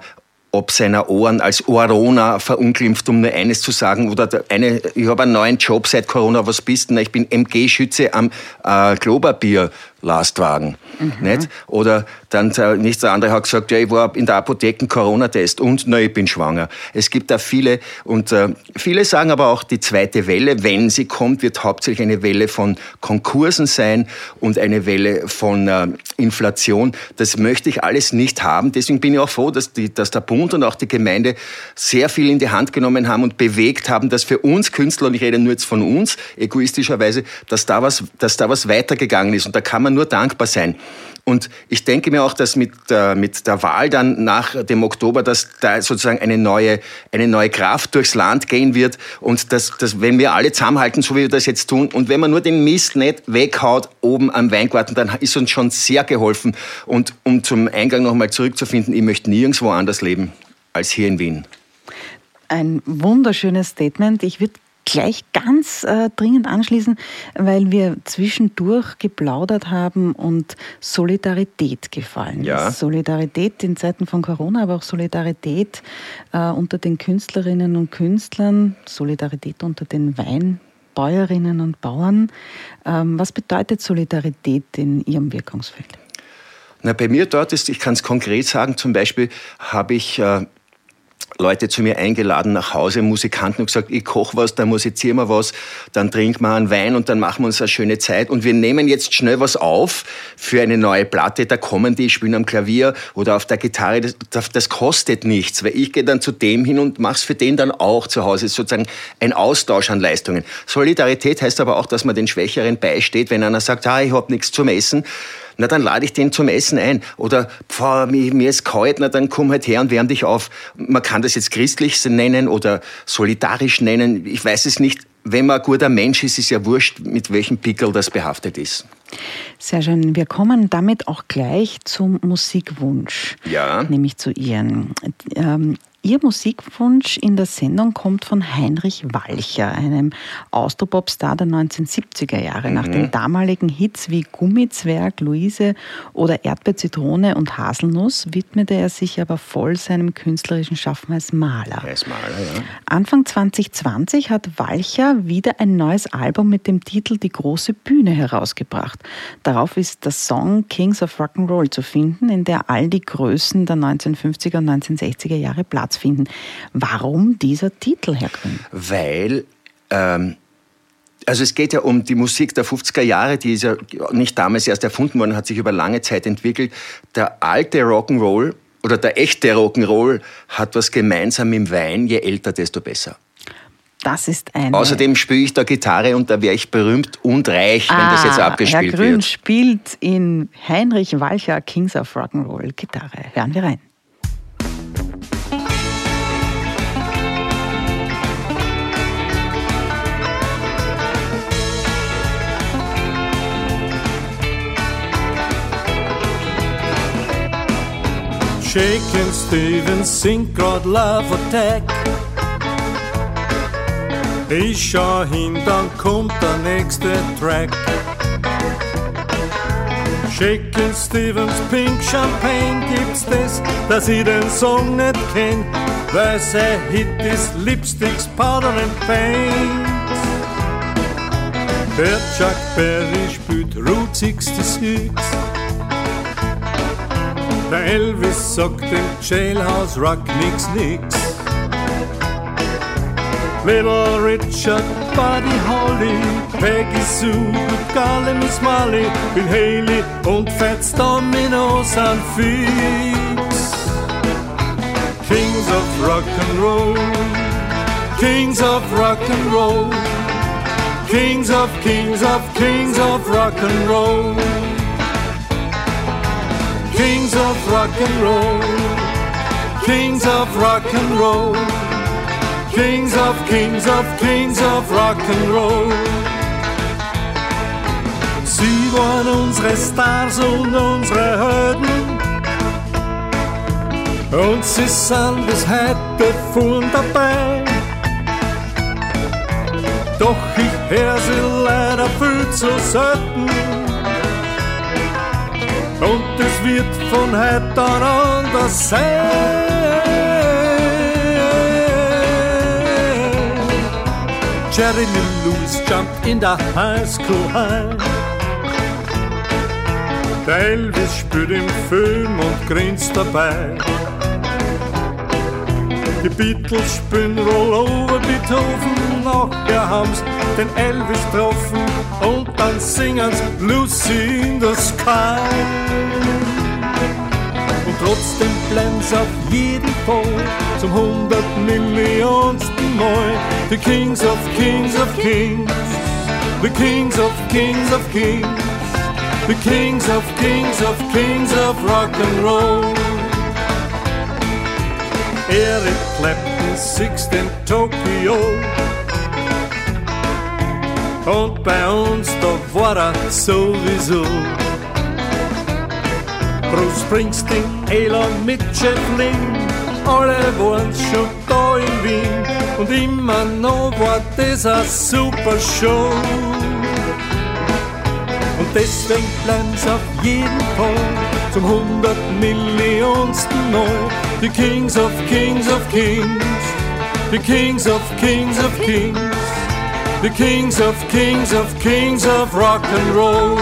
C: ob seiner Ohren als Orona verunglimpft, um nur eines zu sagen. Oder eine, ich habe einen neuen Job seit Corona, was bist du? Ich bin MG-Schütze am äh, Globerbier Lastwagen. Mhm. Nicht? Oder dann der nächste andere hat gesagt, ja, ich war in der Apotheke Corona-Test und na, ich bin schwanger. Es gibt da viele und äh, viele sagen aber auch, die zweite Welle, wenn sie kommt, wird hauptsächlich eine Welle von Konkursen sein und eine Welle von äh, Inflation. Das möchte ich alles nicht haben. Deswegen bin ich auch froh, dass, die, dass der Bund und auch die Gemeinde sehr viel in die Hand genommen haben und bewegt haben, dass für uns Künstler, und ich rede nur jetzt von uns, egoistischerweise, dass da was, dass da was weitergegangen ist. Und da kann man nur dankbar sein. Und ich denke mir auch, dass mit, äh, mit der Wahl dann nach dem Oktober, dass da sozusagen eine neue, eine neue Kraft durchs Land gehen wird und dass, dass, wenn wir alle zusammenhalten, so wie wir das jetzt tun, und wenn man nur den Mist nicht weghaut oben am Weingarten, dann ist uns schon sehr geholfen. Und um zum Eingang nochmal zurückzufinden, ich möchte nirgendwo anders leben als hier in Wien.
B: Ein wunderschönes Statement. Ich würde gleich ganz äh, dringend anschließen, weil wir zwischendurch geplaudert haben und Solidarität gefallen
C: ja.
B: ist. Solidarität in Zeiten von Corona, aber auch Solidarität äh, unter den Künstlerinnen und Künstlern, Solidarität unter den Weinbäuerinnen und Bauern. Ähm, was bedeutet Solidarität in Ihrem Wirkungsfeld?
C: Na, bei mir dort ist, ich kann es konkret sagen, zum Beispiel habe ich äh, Leute zu mir eingeladen nach Hause, Musikanten, und gesagt, ich koche was, dann musizieren wir was, dann trinken wir einen Wein und dann machen wir uns eine schöne Zeit. Und wir nehmen jetzt schnell was auf für eine neue Platte. Da kommen die, spielen am Klavier oder auf der Gitarre. Das, das kostet nichts, weil ich gehe dann zu dem hin und mache es für den dann auch zu Hause. Es ist sozusagen ein Austausch an Leistungen. Solidarität heißt aber auch, dass man den Schwächeren beisteht, wenn einer sagt, ah, ich habe nichts zum Essen na dann lade ich den zum Essen ein. Oder pf, mir, mir ist kalt, na dann komm halt her und wärm dich auf. Man kann das jetzt christlich nennen oder solidarisch nennen, ich weiß es nicht. Wenn man ein guter Mensch ist, ist ja wurscht, mit welchem Pickel das behaftet ist.
B: Sehr schön. Wir kommen damit auch gleich zum Musikwunsch.
C: Ja.
B: Nämlich zu Ihren. Ähm, Ihr Musikwunsch in der Sendung kommt von Heinrich Walcher, einem Austropop-Star der 1970er Jahre. Mhm. Nach den damaligen Hits wie Gummizwerg, Luise oder Erdbeer, Zitrone und Haselnuss widmete er sich aber voll seinem künstlerischen Schaffen als Maler.
C: Als Maler ja.
B: Anfang 2020 hat Walcher wieder ein neues Album mit dem Titel Die große Bühne herausgebracht. Darauf ist der Song Kings of Rock'n'Roll zu finden, in der all die Größen der 1950er und 1960er Jahre Platz Platz finden. Warum dieser Titel, Herr Grün?
C: Weil ähm, also es geht ja um die Musik der 50er Jahre, die ist ja nicht damals erst erfunden worden, hat sich über lange Zeit entwickelt. Der alte Rock'n'Roll oder der echte Rock'n'Roll hat was gemeinsam im Wein, je älter, desto besser.
B: Das ist eine.
C: Außerdem spiele ich da Gitarre und da wäre ich berühmt und reich, wenn das jetzt
B: Ah,
C: abgespielt
B: Herr Grün
C: wird.
B: spielt in Heinrich Walcher Kings of Rock'n'Roll Gitarre. Hören wir rein.
I: Shaking Stevens singt grad Love Attack. Ich schau hin, dann kommt der nächste Track. Shaking Stevens Pink Champagne gibt's das, dass ich den Song nicht kenn, weil sein Hit ist Lipsticks, Powder and Paint. Der Chuck Berry spielt Route 66. Der Elvis sagt im Jailhouse Rock nix nix. Little Richard, Buddy Holly, Peggy Sue, Golly Miss Molly, Bill Haley und Fats Domino sind fix. Kings of Rock and Roll, Kings of Rock and Roll, Kings of Kings of Kings of Rock and Roll. Kings of rock and roll, kings of rock and roll, kings of kings of kings of rock and roll. Sie waren unsere Stars und unsere Helden. Und sie sind bis heute vorn dabei. Doch ich hör sie leider viel zu selten. Und es wird von heute an anders sein. Jerry Lee Lewis jumped in der High School High. Der Elvis spielt im Film und grinst dabei. Die Beatles spielen Roll over Beethoven, nachher haben's den Elvis getroffen und dann singen's Lucy in the Sky. Und trotzdem bleiben's auf jeden Fall zum hundert Millionsten Mal die Kings of Kings of Kings, the Kings of Kings of Kings, the Kings of Kings of Kings of Rock and Roll. Eric Clapton sixth in Tokio. Und bei uns, da war er sowieso. Bruce Springsteen, Elon mit Jeff Lynne, alle waren's schon da in Wien. Und immer noch war das a super Show. Und deswegen bleiben's auf jeden Fall zum hundert Millionsten Mal die Kings of Kings of Kings, the Kings of Kings of Kings, the Kings of Kings of Kings of Rock and Roll.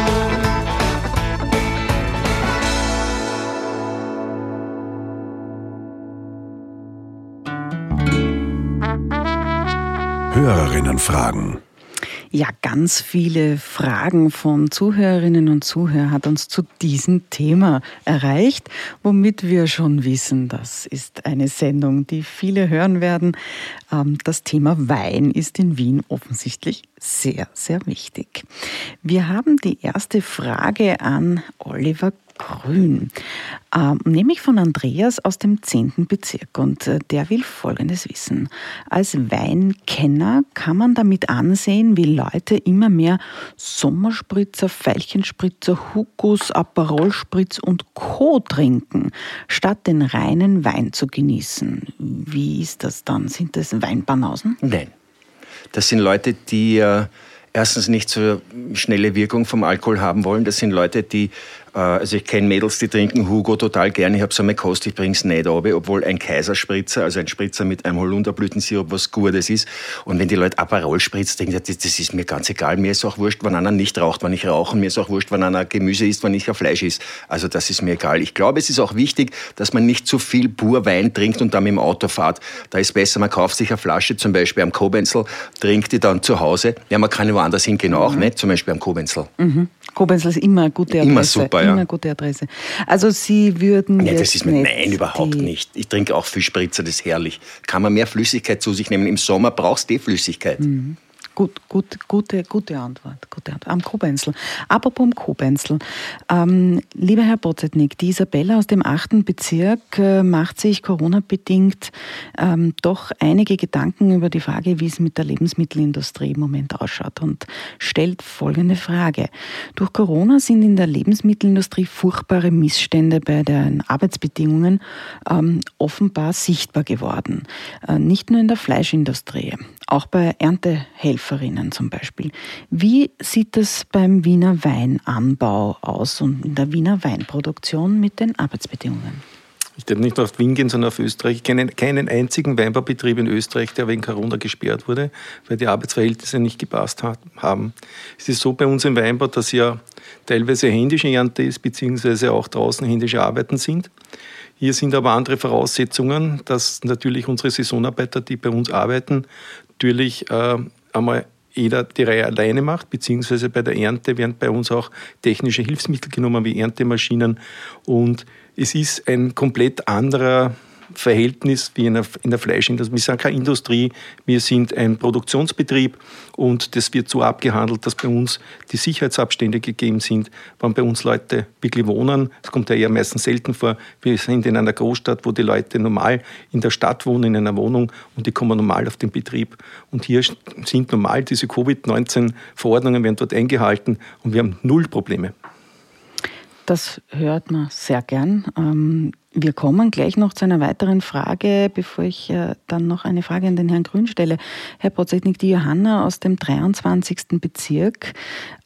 A: Hörerinnen fragen.
B: Ja, ganz viele Fragen von Zuhörerinnen und Zuhörern hat uns zu diesem Thema erreicht, womit wir schon wissen, das ist eine Sendung, die viele hören werden. Ähm, das Thema Wein ist in Wien offensichtlich sehr, sehr wichtig. Wir haben die erste Frage an Oliver Grün, ähm, nämlich von Andreas aus dem 10. Bezirk. Und äh, der will Folgendes wissen. Als Weinkenner kann man damit ansehen, wie Leute immer mehr Sommerspritzer, Veilchenspritzer, Hugus, Aperolspritz und Co. trinken, statt den reinen Wein zu genießen. Wie ist das dann? Sind das Weinbanausen?
C: Nein. Das sind Leute, die äh, erstens nicht so schnelle Wirkung vom Alkohol haben wollen. Das sind Leute, die also ich kenne Mädels, die trinken Hugo total gern. Ich habe so eine Kost, ich bringe es nicht runter, obwohl ein Kaiserspritzer, also ein Spritzer mit einem Holunderblütensirup, was Gutes ist. Und wenn die Leute Aperol spritzt, denken sie, das ist mir ganz egal. Mir ist auch wurscht, wann einer nicht raucht, wann ich rauche. Mir ist auch wurscht, wann einer Gemüse isst, wann ich auf Fleisch isst. Also das ist mir egal. Ich glaube, es ist auch wichtig, dass man nicht zu viel pur Wein trinkt und dann mit dem Auto fährt. Da ist besser, man kauft sich eine Flasche, zum Beispiel am Kobenzel, trinkt die dann zu Hause. Ja, man kann woanders hingehen auch, mhm. nicht? Zum Beispiel am Kobenzel.
B: Mhm. Kobenzel ist immer eine gute Adresse.
C: Immer super, ja.
B: Immer gute Adresse. Also Sie würden
C: Nein,
B: jetzt
C: das ist mir,
B: nicht
C: nein, überhaupt nicht. Ich trinke auch viel Spritzer, das ist herrlich. Kann man mehr Flüssigkeit zu sich nehmen. Im Sommer brauchst du die Flüssigkeit.
B: Mhm. Gut, gut, gute, gute Antwort. Gute Antwort. Am Kobenzel. Apropos am Kobenzel. Ähm, lieber Herr Botzetnik, die Isabella aus dem achten Bezirk äh, macht sich Corona-bedingt ähm, doch einige Gedanken über die Frage, wie es mit der Lebensmittelindustrie im Moment ausschaut und stellt folgende Frage. Durch Corona sind in der Lebensmittelindustrie furchtbare Missstände bei den Arbeitsbedingungen ähm, offenbar sichtbar geworden. Äh, nicht nur in der Fleischindustrie, auch bei Erntehelferinnen zum Beispiel. Wie sieht es beim Wiener Weinanbau aus und in der Wiener Weinproduktion mit den Arbeitsbedingungen?
F: Ich darf nicht nur auf Wien gehen, sondern auf Österreich. Ich kenne keinen einzigen Weinbaubetrieb in Österreich, der wegen Corona gesperrt wurde, weil die Arbeitsverhältnisse nicht gepasst haben. Es ist so bei uns im Weinbau, dass ja teilweise händische Ernte ist, beziehungsweise auch draußen händische Arbeiten sind. Hier sind aber andere Voraussetzungen, dass natürlich unsere Saisonarbeiter, die bei uns arbeiten, natürlich äh, einmal jeder die Reihe alleine macht, beziehungsweise bei der Ernte werden bei uns auch technische Hilfsmittel genommen wie Erntemaschinen. Und es ist ein komplett anderer Verhältnis wie in der, in der Fleischindustrie. Wir sind keine Industrie, wir sind ein Produktionsbetrieb und das wird so abgehandelt, dass bei uns die Sicherheitsabstände gegeben sind. Wenn bei uns Leute wirklich wohnen, das kommt ja eher meistens selten vor, wir sind in einer Großstadt, wo die Leute normal in der Stadt wohnen, in einer Wohnung und die kommen normal auf den Betrieb. Und hier sind normal diese Covid-19-Verordnungen werden dort eingehalten und wir haben null Probleme.
B: Das hört man sehr gern. Wir kommen gleich noch zu einer weiteren Frage, bevor ich äh, dann noch eine Frage an den Herrn Grün stelle. Herr Prozentnik, die Johanna aus dem 23. Bezirk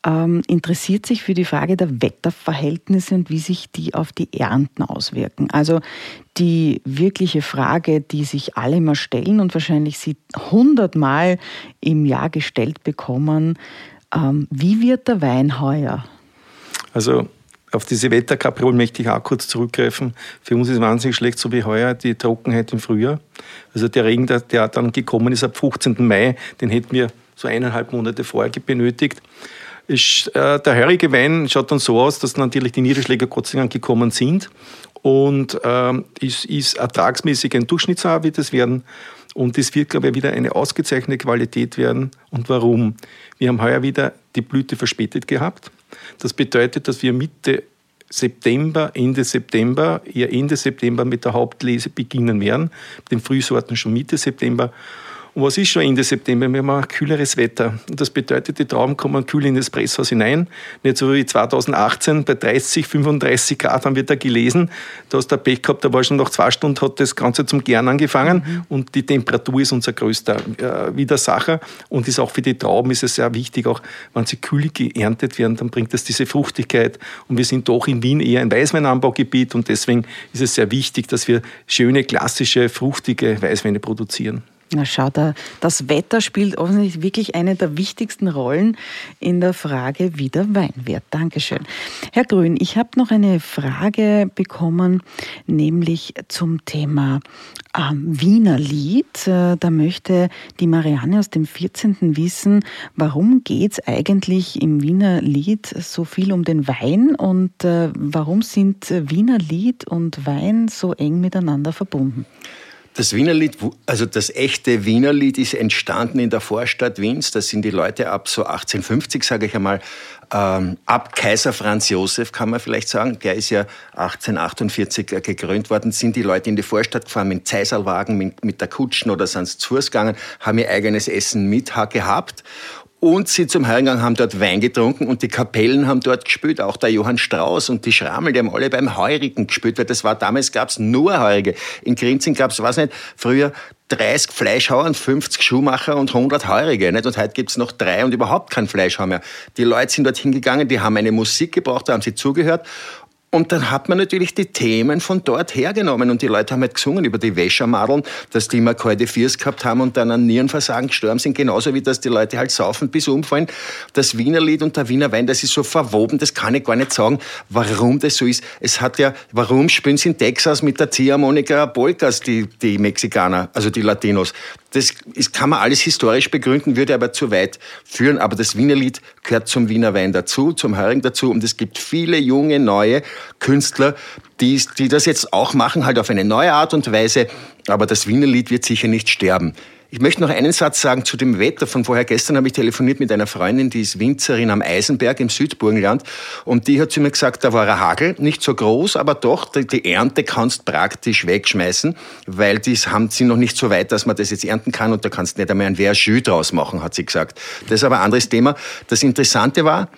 B: ähm, interessiert sich für die Frage der Wetterverhältnisse und wie sich die auf die Ernten auswirken. Also die wirkliche Frage, die sich alle immer stellen und wahrscheinlich sie hundertmal im Jahr gestellt bekommen, ähm, wie wird der Wein heuer?
F: Also auf diese Wetterkapriolen möchte ich auch kurz zurückgreifen. Für uns ist es wahnsinnig schlecht, so wie heuer, die Trockenheit im Frühjahr. Also der Regen, der, der dann gekommen ist ab 15. Mai, den hätten wir so eineinhalb Monate vorher benötigt. Ist, äh, der heurige Wein schaut dann so aus, dass natürlich die Niederschläge Gott sei Dank gekommen sind und ähm, ist, ist ertragsmäßig ein Durchschnittsjahr wird es werden. Und es wird, glaube ich, wieder eine ausgezeichnete Qualität werden. Und warum? Wir haben heuer wieder die Blüte verspätet gehabt. Das bedeutet, dass wir Mitte September, Ende September, eher Ende September mit der Hauptlese beginnen werden, den Frühsorten schon Mitte September und was ist schon Ende September? Wir haben ein kühleres Wetter. Und das bedeutet, die Trauben kommen kühl in das Presshaus hinein. Nicht so wie 2018 bei 30, 35 Grad haben wir da gelesen. Da hast du Pech gehabt, da war schon nach zwei Stunden hat das Ganze zum Gern angefangen. Mhm. Und die Temperatur ist unser größter äh, Widersacher. Und ist auch für die Trauben ist es sehr wichtig, auch wenn sie kühl geerntet werden, dann bringt das diese Fruchtigkeit. Und wir sind doch in Wien eher ein Weißweinanbaugebiet und deswegen ist es sehr wichtig, dass wir schöne, klassische, fruchtige Weißweine produzieren.
B: Na schau, da, das Wetter spielt offensichtlich wirklich eine der wichtigsten Rollen in der Frage, wie der Wein wird. Dankeschön. Herr Grün, ich habe noch eine Frage bekommen, nämlich zum Thema ähm, Wiener Lied. Äh, da möchte die Marianne aus dem 14. wissen, warum geht es eigentlich im Wiener Lied so viel um den Wein und äh, warum sind Wiener Lied und Wein so eng miteinander verbunden?
C: Das Wienerlied, also das echte Wienerlied ist entstanden in der Vorstadt Wiens. Da sind die Leute ab so 1850, sage ich einmal, ähm, ab Kaiser Franz Josef, kann man vielleicht sagen. Der ist ja 1848 gekrönt worden. Sind die Leute in die Vorstadt gefahren mit Zeisalwagen, mit, mit der Kutschen oder sind zu Fuß gegangen, haben ihr eigenes Essen mit gehabt und sie zum Heiligen haben dort Wein getrunken und die Kapellen haben dort gespielt. Auch der Johann Strauß und die Schrammel, die haben alle beim Heurigen gespielt, weil das war damals gab es nur Heurige. In Grinzing gab es, weiß nicht, früher 30 Fleischhauern, 50 Schuhmacher und 100 Heurige. Nicht? Und heute gibt es noch drei und überhaupt kein Fleischhauer mehr. Die Leute sind dort hingegangen, die haben eine Musik gebraucht, da haben sie zugehört und dann hat man natürlich die Themen von dort hergenommen und die Leute haben halt gesungen über die Wäschermadeln, dass die immer kalte Fiers gehabt haben und dann an Nierenversagen gestorben sind, genauso wie dass die Leute halt saufen bis umfallen. Das Wiener Lied und der Wiener Wein, das ist so verwoben, das kann ich gar nicht sagen, warum das so ist. Es hat ja, warum spielen sie in Texas mit der Ziehharmonika Polkas, die, die Mexikaner, also die Latinos? Das ist, kann man alles historisch begründen, würde aber zu weit führen. Aber das Wiener Lied gehört zum Wiener Wein dazu, zum Hering dazu. Und es gibt viele junge, neue Künstler, die, die das jetzt auch machen, halt auf eine neue Art und Weise. Aber das Wiener Lied wird sicher nicht sterben. Ich möchte noch einen Satz sagen zu dem Wetter. Von vorher gestern habe ich telefoniert mit einer Freundin, die ist Winzerin am Eisenberg im Südburgenland. Und die hat zu mir gesagt, da war ein Hagel, nicht so groß, aber doch, die Ernte kannst praktisch wegschmeißen, weil die haben sie noch nicht so weit, dass man das jetzt ernten kann und da kannst du nicht einmal ein Verjus draus machen, hat sie gesagt. Das ist aber ein anderes Thema. Das Interessante war,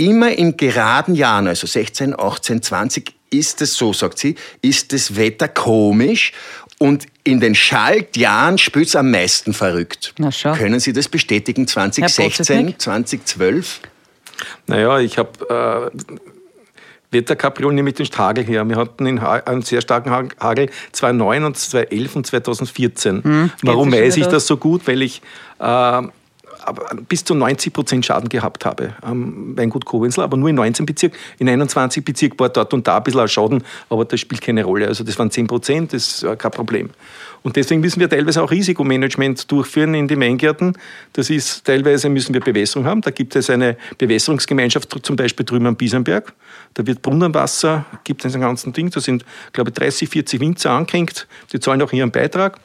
C: immer in geraden Jahren, also 16, 18, 20, ist es so, sagt sie, ist das Wetter komisch und in den Schaltjahren spürt es am meisten verrückt.
B: Na schau.
C: Können Sie das bestätigen, 2016, 2012?
F: Naja, ich habe äh, Wetterkapriolen mit den Hagel her. Wir hatten einen sehr starken Hagel 2009 und 2011 und 2014. Hm, Warum weiß ich das so gut? Weil ich äh, bis zu 90 Prozent Schaden gehabt habe am Weingut Kobenzl, aber nur in 19 Bezirken. In 21 Bezirken war dort und da ein bisschen Schaden, aber das spielt keine Rolle. Also das waren 10 Prozent, das ist kein Problem. Und deswegen müssen wir teilweise auch Risikomanagement durchführen in den Weingärten. Das ist, teilweise müssen wir Bewässerung haben. Da gibt es eine Bewässerungsgemeinschaft, zum Beispiel drüben am Biesenberg. Da wird Brunnenwasser, gibt es ein ganzen Ding. Da sind, glaube ich, 30, 40 Winzer angehängt. Die zahlen auch ihren Beitrag.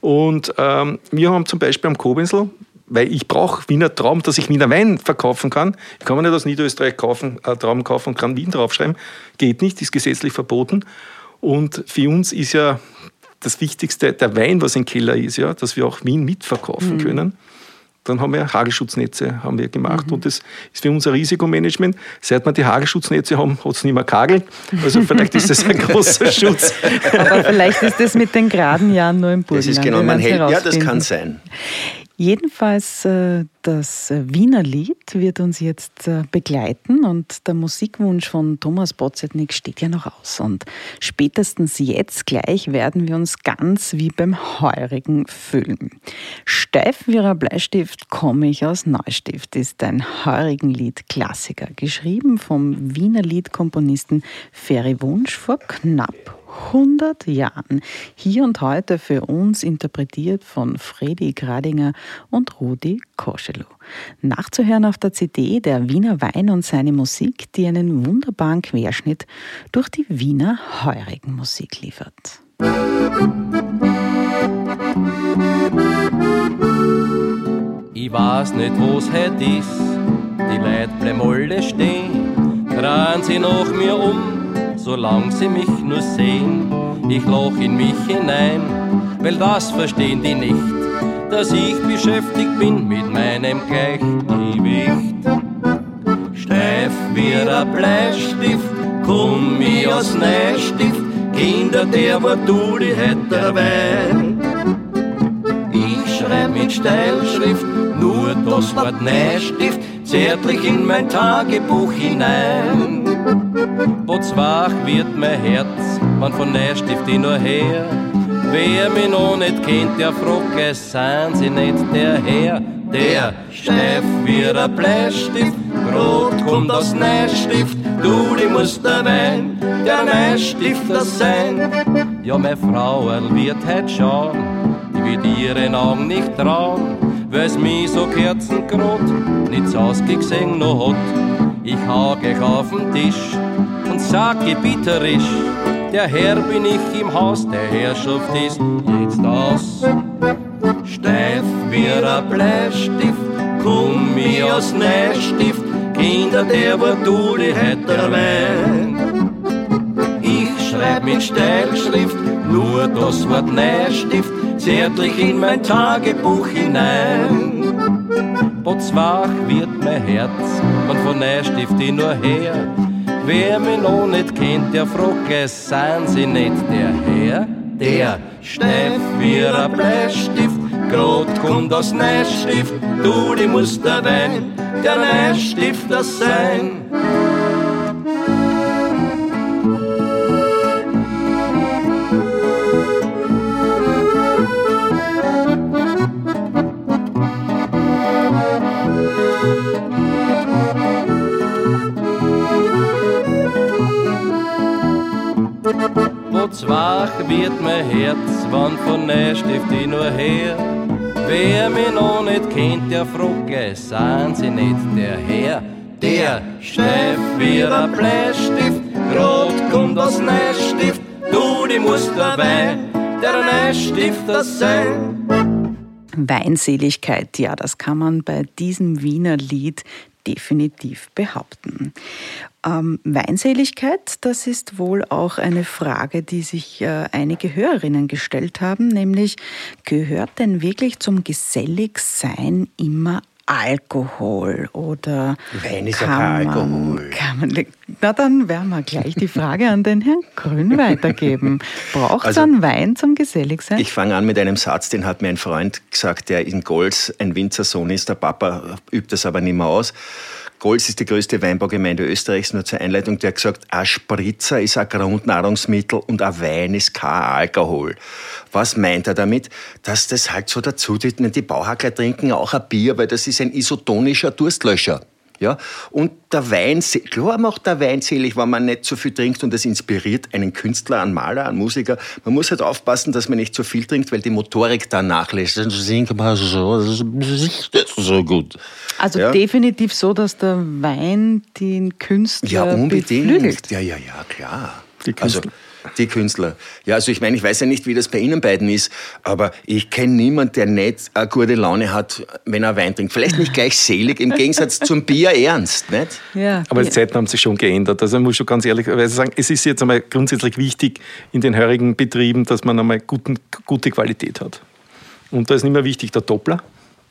F: Und ähm, wir haben zum Beispiel am Kobenzl weil ich brauche Wiener Traum, dass ich Wiener Wein verkaufen kann. Ich kann mir nicht aus Niederösterreich kaufen, äh, Traum kaufen und kann Wien draufschreiben. Geht nicht, ist gesetzlich verboten. Und für uns ist ja das Wichtigste der Wein, was im Keller ist, ja, dass wir auch Wien mitverkaufen mhm. können. Dann haben wir Hagelschutznetze haben wir gemacht mhm. und das ist für unser Risikomanagement. Seit wir die Hagelschutznetze haben, hat es nicht mehr Kagel. Also vielleicht ist das ein großer Schutz.
B: Aber vielleicht ist das mit den geraden Jahren nur im Burgenland.
C: Das ist genau mein Held. Ja, das kann sein.
B: Jedenfalls äh, das Wiener Lied wird uns jetzt äh, begleiten und der Musikwunsch von Thomas Botzetnik steht ja noch aus. Und spätestens jetzt gleich werden wir uns ganz wie beim Heurigen fühlen. Steif wie ein Bleistift komme ich aus Neustift ist ein Heurigen-Lied-Klassiker, geschrieben vom Wiener Liedkomponisten Ferry Wunsch vor knapp 100 Jahren. Hier und heute für uns interpretiert von Fredi Gradinger und Rudi Koschelow. Nachzuhören auf der CD der Wiener Wein und seine Musik, die einen wunderbaren Querschnitt durch die Wiener heurigen Musik liefert.
G: Ich weiß nicht, wo's heute ist, die Leute bleiben alle stehen, drehen sie nach mir um solang sie mich nur sehen. Ich loch in mich hinein, weil das verstehen die nicht, dass ich beschäftigt bin mit meinem Gleichgewicht. Steif wie ein Bleistift, komm ich aus Neustift, Kinder, der wo du die hätte Wein. Ich schreib mit Steilschrift nur das Wort Neustift, zärtlich in mein Tagebuch hinein. Botswach wird mein Herz, man von Neustift ich nur her. Wer mich noch nicht kennt, der fragt, sind sie nicht der Herr, der steif wie ein Bleistift, rot kommt aus Neustift, du, die musst der Wein, der Neustifter sein. Ja, meine Frau wird heut schauen, die wird ihren Augen nicht trauen, weil's mich so kerzengrot nichts ausgesehen noch hat. Ich hau gleich auf den Tisch und sag gebieterisch, der Herr bin ich im Haus, der Herrschaft ist jetzt aus. Steif wie ein Bleistift, komm ich aus Neustift, Kinder, der war du die heiter Wein. Ich schreib mit Steilschrift nur das Wort Neustift, zärtlich in mein Tagebuch hinein. Botswach wird mein Herz, man von Neustift ich nur her, Wer mich noch nicht kennt, der fragt, es sind sie nicht der Herr, der steif wie ein Bleistift, grad kommt aus Neustift, du, die musst der Wein, der Neustifter sein. Zwach wird mein Herz, wann von Neustift ich nur her. Wer mich noch nicht kennt, der frage, sind sie nicht der Herr, der steif wie ein Bleistift, rot kommt aus Neustift, du, die musst dabei, der Neustifter sein.
B: Weinseligkeit, ja, das kann man bei diesem Wiener Lied definitiv behaupten. Ähm, Weinseligkeit, das ist wohl auch eine Frage, die sich äh, einige Hörerinnen gestellt haben, nämlich gehört denn wirklich zum Geselligsein immer Alkohol oder
C: Wein ist ja kein Alkohol.
B: Kann man, na, dann werden wir gleich die Frage an den Herrn Grün weitergeben. Braucht es
C: Also-
B: einen Wein zum Geselligsein?
C: Ich fange an mit einem Satz, den hat mir ein Freund gesagt, der in Golz ein Winzersohn ist. Der Papa übt das aber nicht mehr aus. Golz ist die größte Weinbaugemeinde Österreichs, nur zur Einleitung. Der hat gesagt, ein Spritzer ist ein Grundnahrungsmittel und ein Wein ist kein Alkohol. Was meint er damit? Dass das halt so dazu tut, die Bauhackler trinken auch ein Bier, weil das ist ein isotonischer Durstlöscher. Ja, und der Wein, klar macht der Wein selig, wenn man nicht so viel trinkt und das inspiriert einen Künstler, einen Maler, einen Musiker. Man muss halt aufpassen, dass man nicht zu viel trinkt, weil die Motorik dann nachlässt. Dann singt man so, das ist nicht so gut.
B: Also
C: ja.
B: definitiv so, dass der Wein den Künstler
C: Ja, unbedingt.
B: beflügelt.
C: Ja, ja, ja, klar.
F: Die
C: also,
F: Künstler.
C: Die Künstler. Ja, also ich meine, ich weiß ja nicht, wie das bei Ihnen beiden ist, aber ich kenne niemanden, der nicht eine gute Laune hat, wenn er Wein trinkt. Vielleicht nicht gleich selig, im Gegensatz zum Bier ernst, nicht?
B: Ja,
F: Aber die. Zeiten haben sich schon geändert. Also ich muss schon ganz ehrlich sagen, es ist jetzt einmal grundsätzlich wichtig in den heurigen Betrieben, dass man einmal guten, gute Qualität hat. Und da ist nicht mehr wichtig der Doppler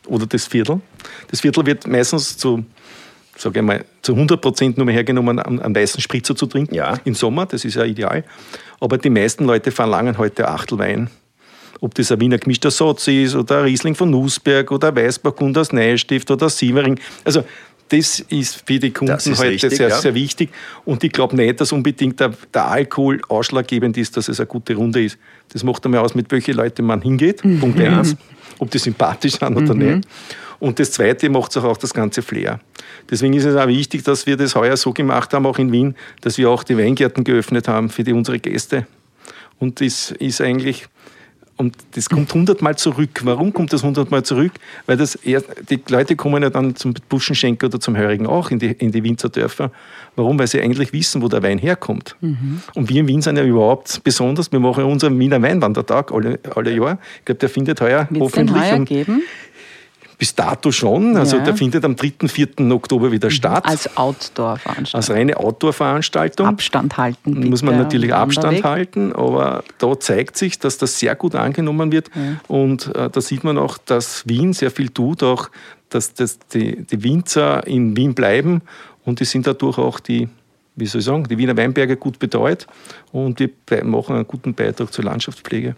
F: oder das Viertel. Das Viertel wird meistens zu, sage ich mal, zu 100 Prozent nur mehr hergenommen, einen, weißen Spritzer zu trinken.
C: Ja.
F: Im Sommer, das ist ja ideal. Aber die meisten Leute verlangen heute Achtelwein. Ob das ein Wiener gemischter Satz ist oder ein Riesling von Nussberg oder ein Weißburgunder aus Neustift oder Sievering. Also das ist für die Kunden heute
C: richtig,
F: sehr,
C: ja.
F: sehr wichtig. Und ich glaube nicht, dass unbedingt der, der Alkohol ausschlaggebend ist, dass es eine gute Runde ist. Das macht einmal aus, mit welchen Leuten man hingeht. Punkt eins. Ob die sympathisch sind oder nicht. Und das Zweite macht auch das ganze Flair. Deswegen ist es auch wichtig, dass wir das heuer so gemacht haben, auch in Wien, dass wir auch die Weingärten geöffnet haben für die, unsere Gäste. Und das ist eigentlich, und das kommt hundertmal zurück. Warum kommt das hundertmal zurück? Weil das eher, die Leute kommen ja dann zum Buschenschenker oder zum Heurigen auch in die, in die Winzerdörfer. Warum? Weil sie eigentlich wissen, wo der Wein herkommt. Und wir in Wien sind ja überhaupt besonders. Wir machen ja unseren Wiener Weinwandertag alle, alle Jahr. Ich glaube, der findet heuer
B: Wird es den
F: hoffentlich
B: heuer
F: um,
B: geben?
F: Bis dato schon. Also
B: Ja.
F: der findet am 3., 4. Oktober wieder statt.
B: Als Outdoor-Veranstaltung.
F: Als reine Outdoor-Veranstaltung.
B: Abstand halten. Bitte
F: muss man natürlich Abstand halten, aber da zeigt sich, dass das sehr gut angenommen wird. Und äh, da sieht man auch, dass Wien sehr viel tut, auch dass das die, die Winzer in Wien bleiben und die sind dadurch auch die, wie soll ich sagen, die Wiener Weinberge gut betreut und wir machen einen guten Beitrag zur Landschaftspflege.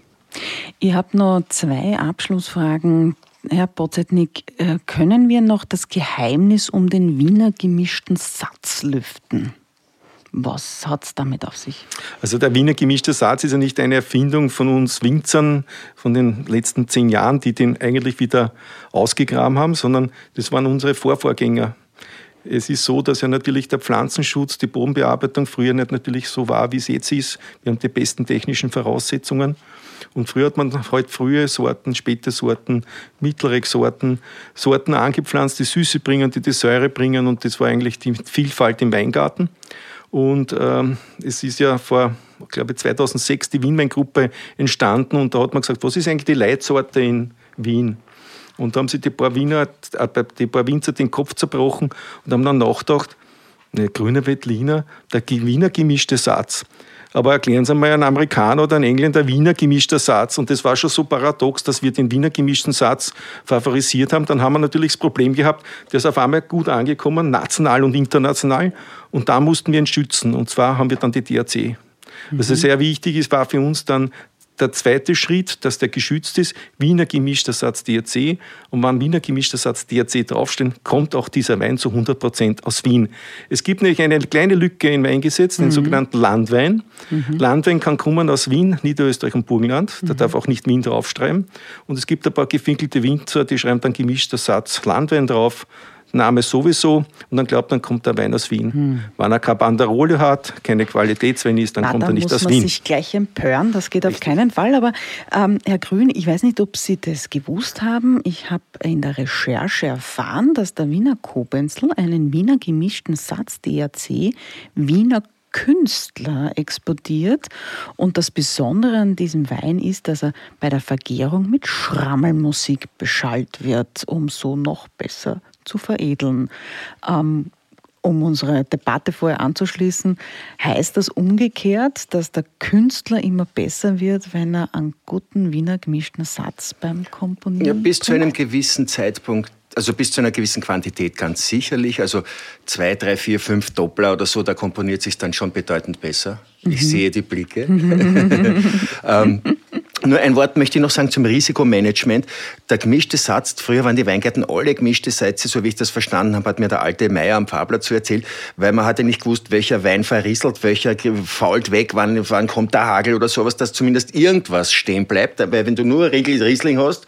B: Ich habe noch zwei Abschlussfragen. Herr Bozetnik, äh, können wir noch das Geheimnis um den Wiener gemischten Satz lüften? Was hat es damit auf sich?
F: Also der Wiener gemischte Satz ist ja nicht eine Erfindung von uns Winzern von den letzten zehn Jahren, die den eigentlich wieder ausgegraben haben, sondern das waren unsere Vorvorgänger. Es ist so, dass ja natürlich der Pflanzenschutz, die Bodenbearbeitung früher nicht natürlich so war, wie es jetzt ist. Wir haben die besten technischen Voraussetzungen. Und früher hat man halt frühe Sorten, späte Sorten, mittlere Sorten, Sorten angepflanzt, die Süße bringen, die die Säure bringen. Und das war eigentlich die Vielfalt im Weingarten. Und ähm, es ist ja vor, ich glaube 2006 die Wienweingruppe entstanden und da hat man gesagt, was ist eigentlich die Leitsorte in Wien? Und da haben sich die paar, Wiener, äh, die paar Winzer den Kopf zerbrochen und haben dann nachgedacht, ne, grüner Veltliner, der Wiener gemischte Satz. Aber erklären Sie mal einen Amerikaner oder einen Engländer Wiener gemischter Satz. Und das war schon so paradox, dass wir den Wiener gemischten Satz favorisiert haben. Dann haben wir natürlich das Problem gehabt, der ist auf einmal gut angekommen, national und international. Und da mussten wir ihn schützen. Und zwar haben wir dann die DRC. Was sehr wichtig ist, war für uns dann der zweite Schritt, dass der geschützt ist, Wiener gemischter Satz DRC. Und wenn Wiener gemischter Satz DRC draufstehen, kommt auch dieser Wein zu 100 Prozent aus Wien. Es gibt nämlich eine kleine Lücke im Weingesetz, den sogenannten Landwein. Landwein kann kommen aus Wien, Niederösterreich und Burgenland. Da darf auch nicht Wien draufschreiben. Und es gibt ein paar gefinkelte Winzer, die schreiben dann gemischter Satz Landwein drauf. Name sowieso und dann glaubt, dann kommt der Wein aus Wien. Wenn er keine Banderole hat, keine Qualitätswein ist, dann
B: Na,
F: kommt
B: da
F: er nicht
B: muss
F: aus
B: man
F: Wien.
B: sich gleich empören, das geht auf keinen Fall. Aber ähm, Herr Grün, ich weiß nicht, ob Sie das gewusst haben. Ich habe in der Recherche erfahren, dass der Wiener Kobenzl einen Wiener gemischten Satz DRC Wiener Künstler explodiert. Und das Besondere an diesem Wein ist, dass er bei der Vergärung mit Schrammelmusik beschallt wird, um so noch besser zu veredeln. Ähm, um unsere Debatte vorher anzuschließen, heißt das umgekehrt, dass der Künstler immer besser wird, wenn er einen guten Wiener gemischten Satz beim Komponieren
C: Ja, bis
B: bringt?
C: zu einem gewissen Zeitpunkt also bis zu einer gewissen Quantität ganz sicherlich. Also zwei, drei, vier, fünf Doppler oder so, da komponiert sich dann schon bedeutend besser. Ich sehe die Blicke. ähm, nur ein Wort möchte ich noch sagen zum Risikomanagement. Der gemischte Satz, früher waren die Weingärten alle gemischte Sätze, so wie ich das verstanden habe, hat mir der alte Meier am Fabler zu erzählt, weil man hatte nicht gewusst, welcher Wein verrieselt, welcher fault weg, wann, wann kommt der Hagel oder sowas, dass zumindest irgendwas stehen bleibt. Weil wenn du nur Riesling hast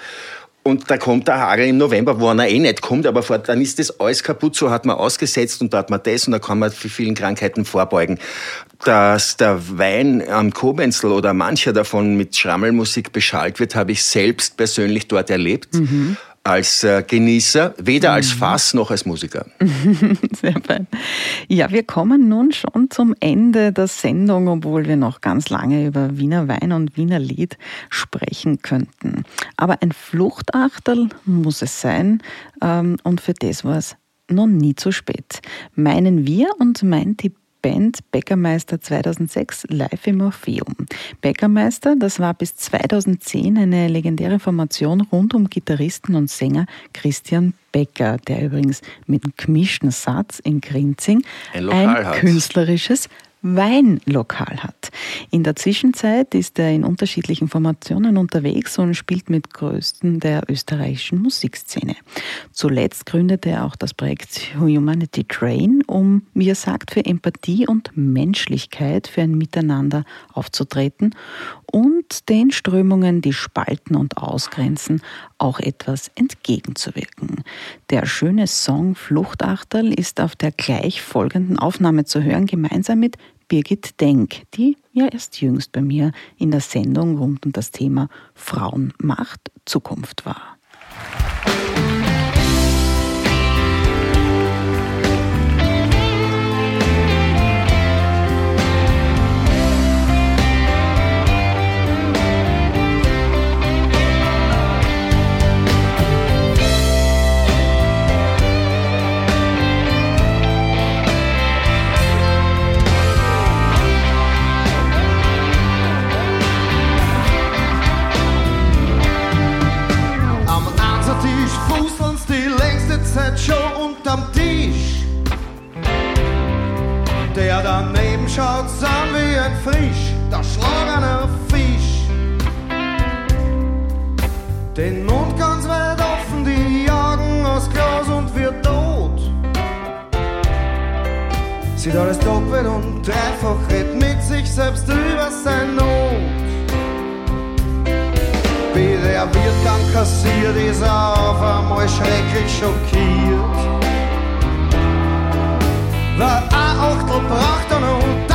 C: und da kommt der Hagel im November, wo er eh nicht kommt, aber vor, dann ist das alles kaputt, so hat man ausgesetzt und da hat man das und da kann man für vielen Krankheiten vorbeugen. Dass der Wein am Kobenzel oder mancher davon mit Schrammelmusik beschallt wird, habe ich selbst persönlich dort erlebt. Als äh, Genießer, weder als Fass noch als Musiker.
B: Sehr fein. Ja, wir kommen nun schon zum Ende der Sendung, obwohl wir noch ganz lange über Wiener Wein und Wiener Lied sprechen könnten. Aber ein Fluchtachterl muss es sein ähm, und für das war es noch nie zu spät. Meinen wir und meint die Band Bäckermeister 2006 live im Orpheum. Bäckermeister, das war bis 2010 eine legendäre Formation rund um Gitarristen und Sänger Christian Becker, der übrigens mit einem gemischten Satz in Grinzing
C: Ein
B: ein künstlerisches Weinlokal hat. In der Zwischenzeit ist er in unterschiedlichen Formationen unterwegs und spielt mit Größten der österreichischen Musikszene. Zuletzt gründete er auch das Projekt Humanity Train, um, wie er sagt, für Empathie und Menschlichkeit für ein Miteinander aufzutreten und den Strömungen, die spalten und ausgrenzen, auch etwas entgegenzuwirken. Der schöne Song Fluchtachterl ist auf der gleich folgenden Aufnahme zu hören, gemeinsam mit Birgit Denk, die ja erst jüngst bei mir in der Sendung rund um das Thema Frauenmacht Zukunft war.
J: Daneben schaut san wie ein frisch, erschlagener Fisch. Den Mund ganz weit offen, die Augen aus Glas und wird tot. Sieht alles doppelt und dreifach, redet mit sich selbst über sein Not. Wie der Wirtgang kassiert, ist er auf einmal schrecklich schockiert. Weil ein Achtel braucht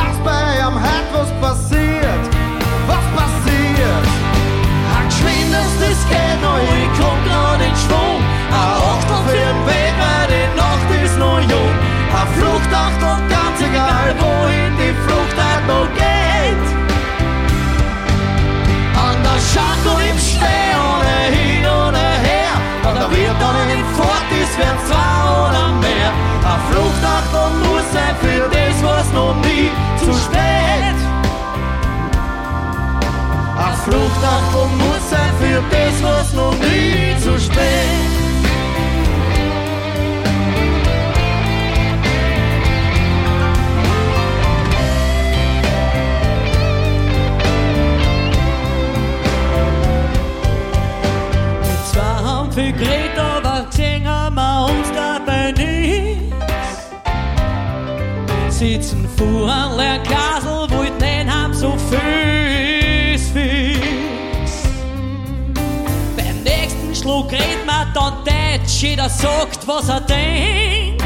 D: jeder sagt, was er denkt.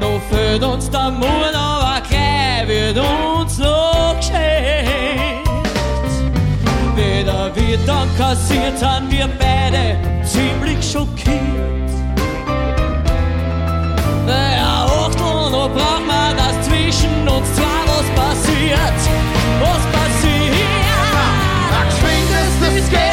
D: Nur fehlt uns der Mut, aber gleich wird uns noch geschenkt. Weder wir dann kassiert, sind wir beide ziemlich schockiert. Naja, Achtung, noch braucht man, dass
J: zwischen uns zwei was passiert. Was passiert? Na, na, das Geld.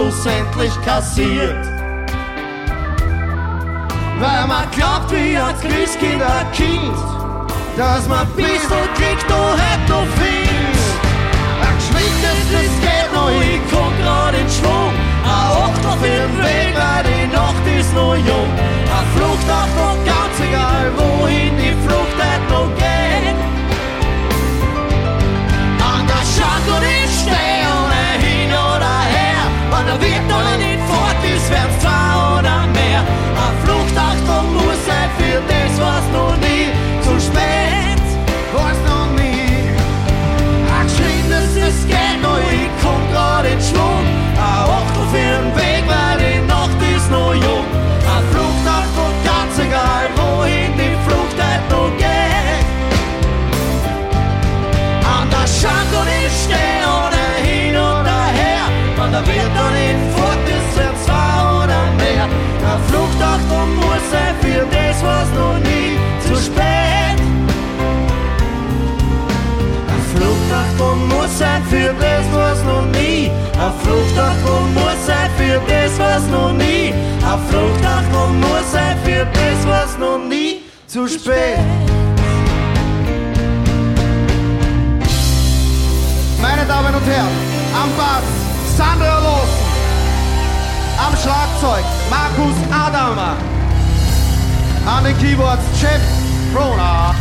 J: Schlussendlich kassiert. Weil man glaubt wie ein Christkind, ein Kind, dass man bis und kriegt, du hätt noch viel. Ein geschwindes geht noch, ich komm grad in Schwung. Ein Acht auf den Weg, weil die Nacht ist noch jung. Ein Flucht auf noch ganz egal, wohin die Flucht sein für das, was noch nie für das, was noch nie. Eine Fluchtachtung muss sein für das, was noch nie. Eine Fluchtachtung muss sein für das, was noch nie zu spät. Meine Damen und Herren, am Bass Sandra Losen, am Schlagzeug Markus Adamer, an den Keyboards Jeff Brona,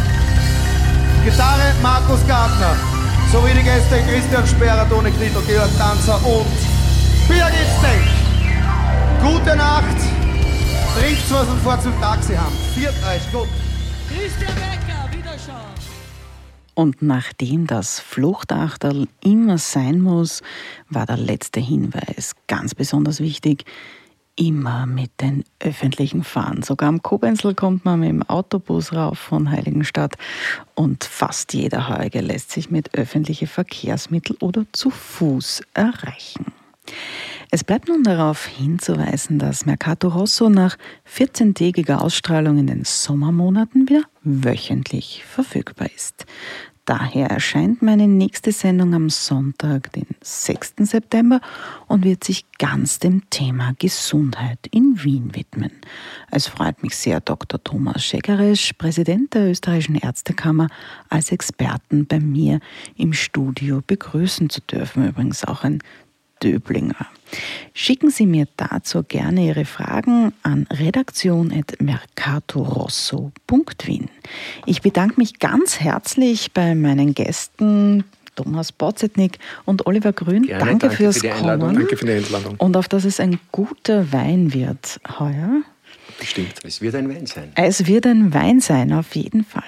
J: Gitarre Markus Gartner, sowie die Gäste Christian Sperrer, Toni Knittel, Georg Tanzer und Birgit Steck. Gute Nacht, trinkt was und fahrt zum Taxi haben. Viert euch, gut.
K: Christian Becker, Wiederschauen.
B: Und nachdem das Fluchtachterl immer sein muss, war der letzte Hinweis ganz besonders wichtig. Immer mit den öffentlichen Fahren. Sogar am Kobenzl kommt man mit dem Autobus rauf von Heiligenstadt und fast jeder Heuge lässt sich mit öffentlichen Verkehrsmitteln oder zu Fuß erreichen. Es bleibt nun darauf hinzuweisen, dass Mercato Rosso nach 14-tägiger Ausstrahlung in den Sommermonaten wieder wöchentlich verfügbar ist. Daher erscheint meine nächste Sendung am Sonntag, den 6. September, und wird sich ganz dem Thema Gesundheit in Wien widmen. Es freut mich sehr, Dr. Thomas Schegeresch, Präsident der Österreichischen Ärztekammer, als Experten bei mir im Studio begrüßen zu dürfen. Übrigens auch ein Döblinger. Schicken Sie mir dazu gerne Ihre Fragen an redaktion.mercatorosso.wien. Ich bedanke mich ganz herzlich bei meinen Gästen Thomas Botzetnik und Oliver Grün.
F: Gerne,
B: danke,
F: danke
B: fürs
F: für.
B: Kommen.
F: Danke für die Einladung.
B: Und auf dass es ein guter Wein wird heuer.
F: Bestimmt.
C: Es wird ein Wein sein.
B: Es wird ein Wein sein, auf jeden Fall.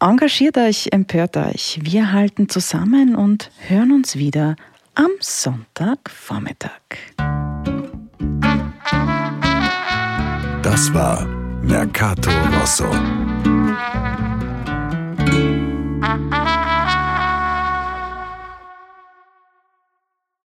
B: Engagiert euch, empört euch. Wir halten zusammen und hören uns wieder am Sonntagvormittag.
A: Das war Mercato Rosso.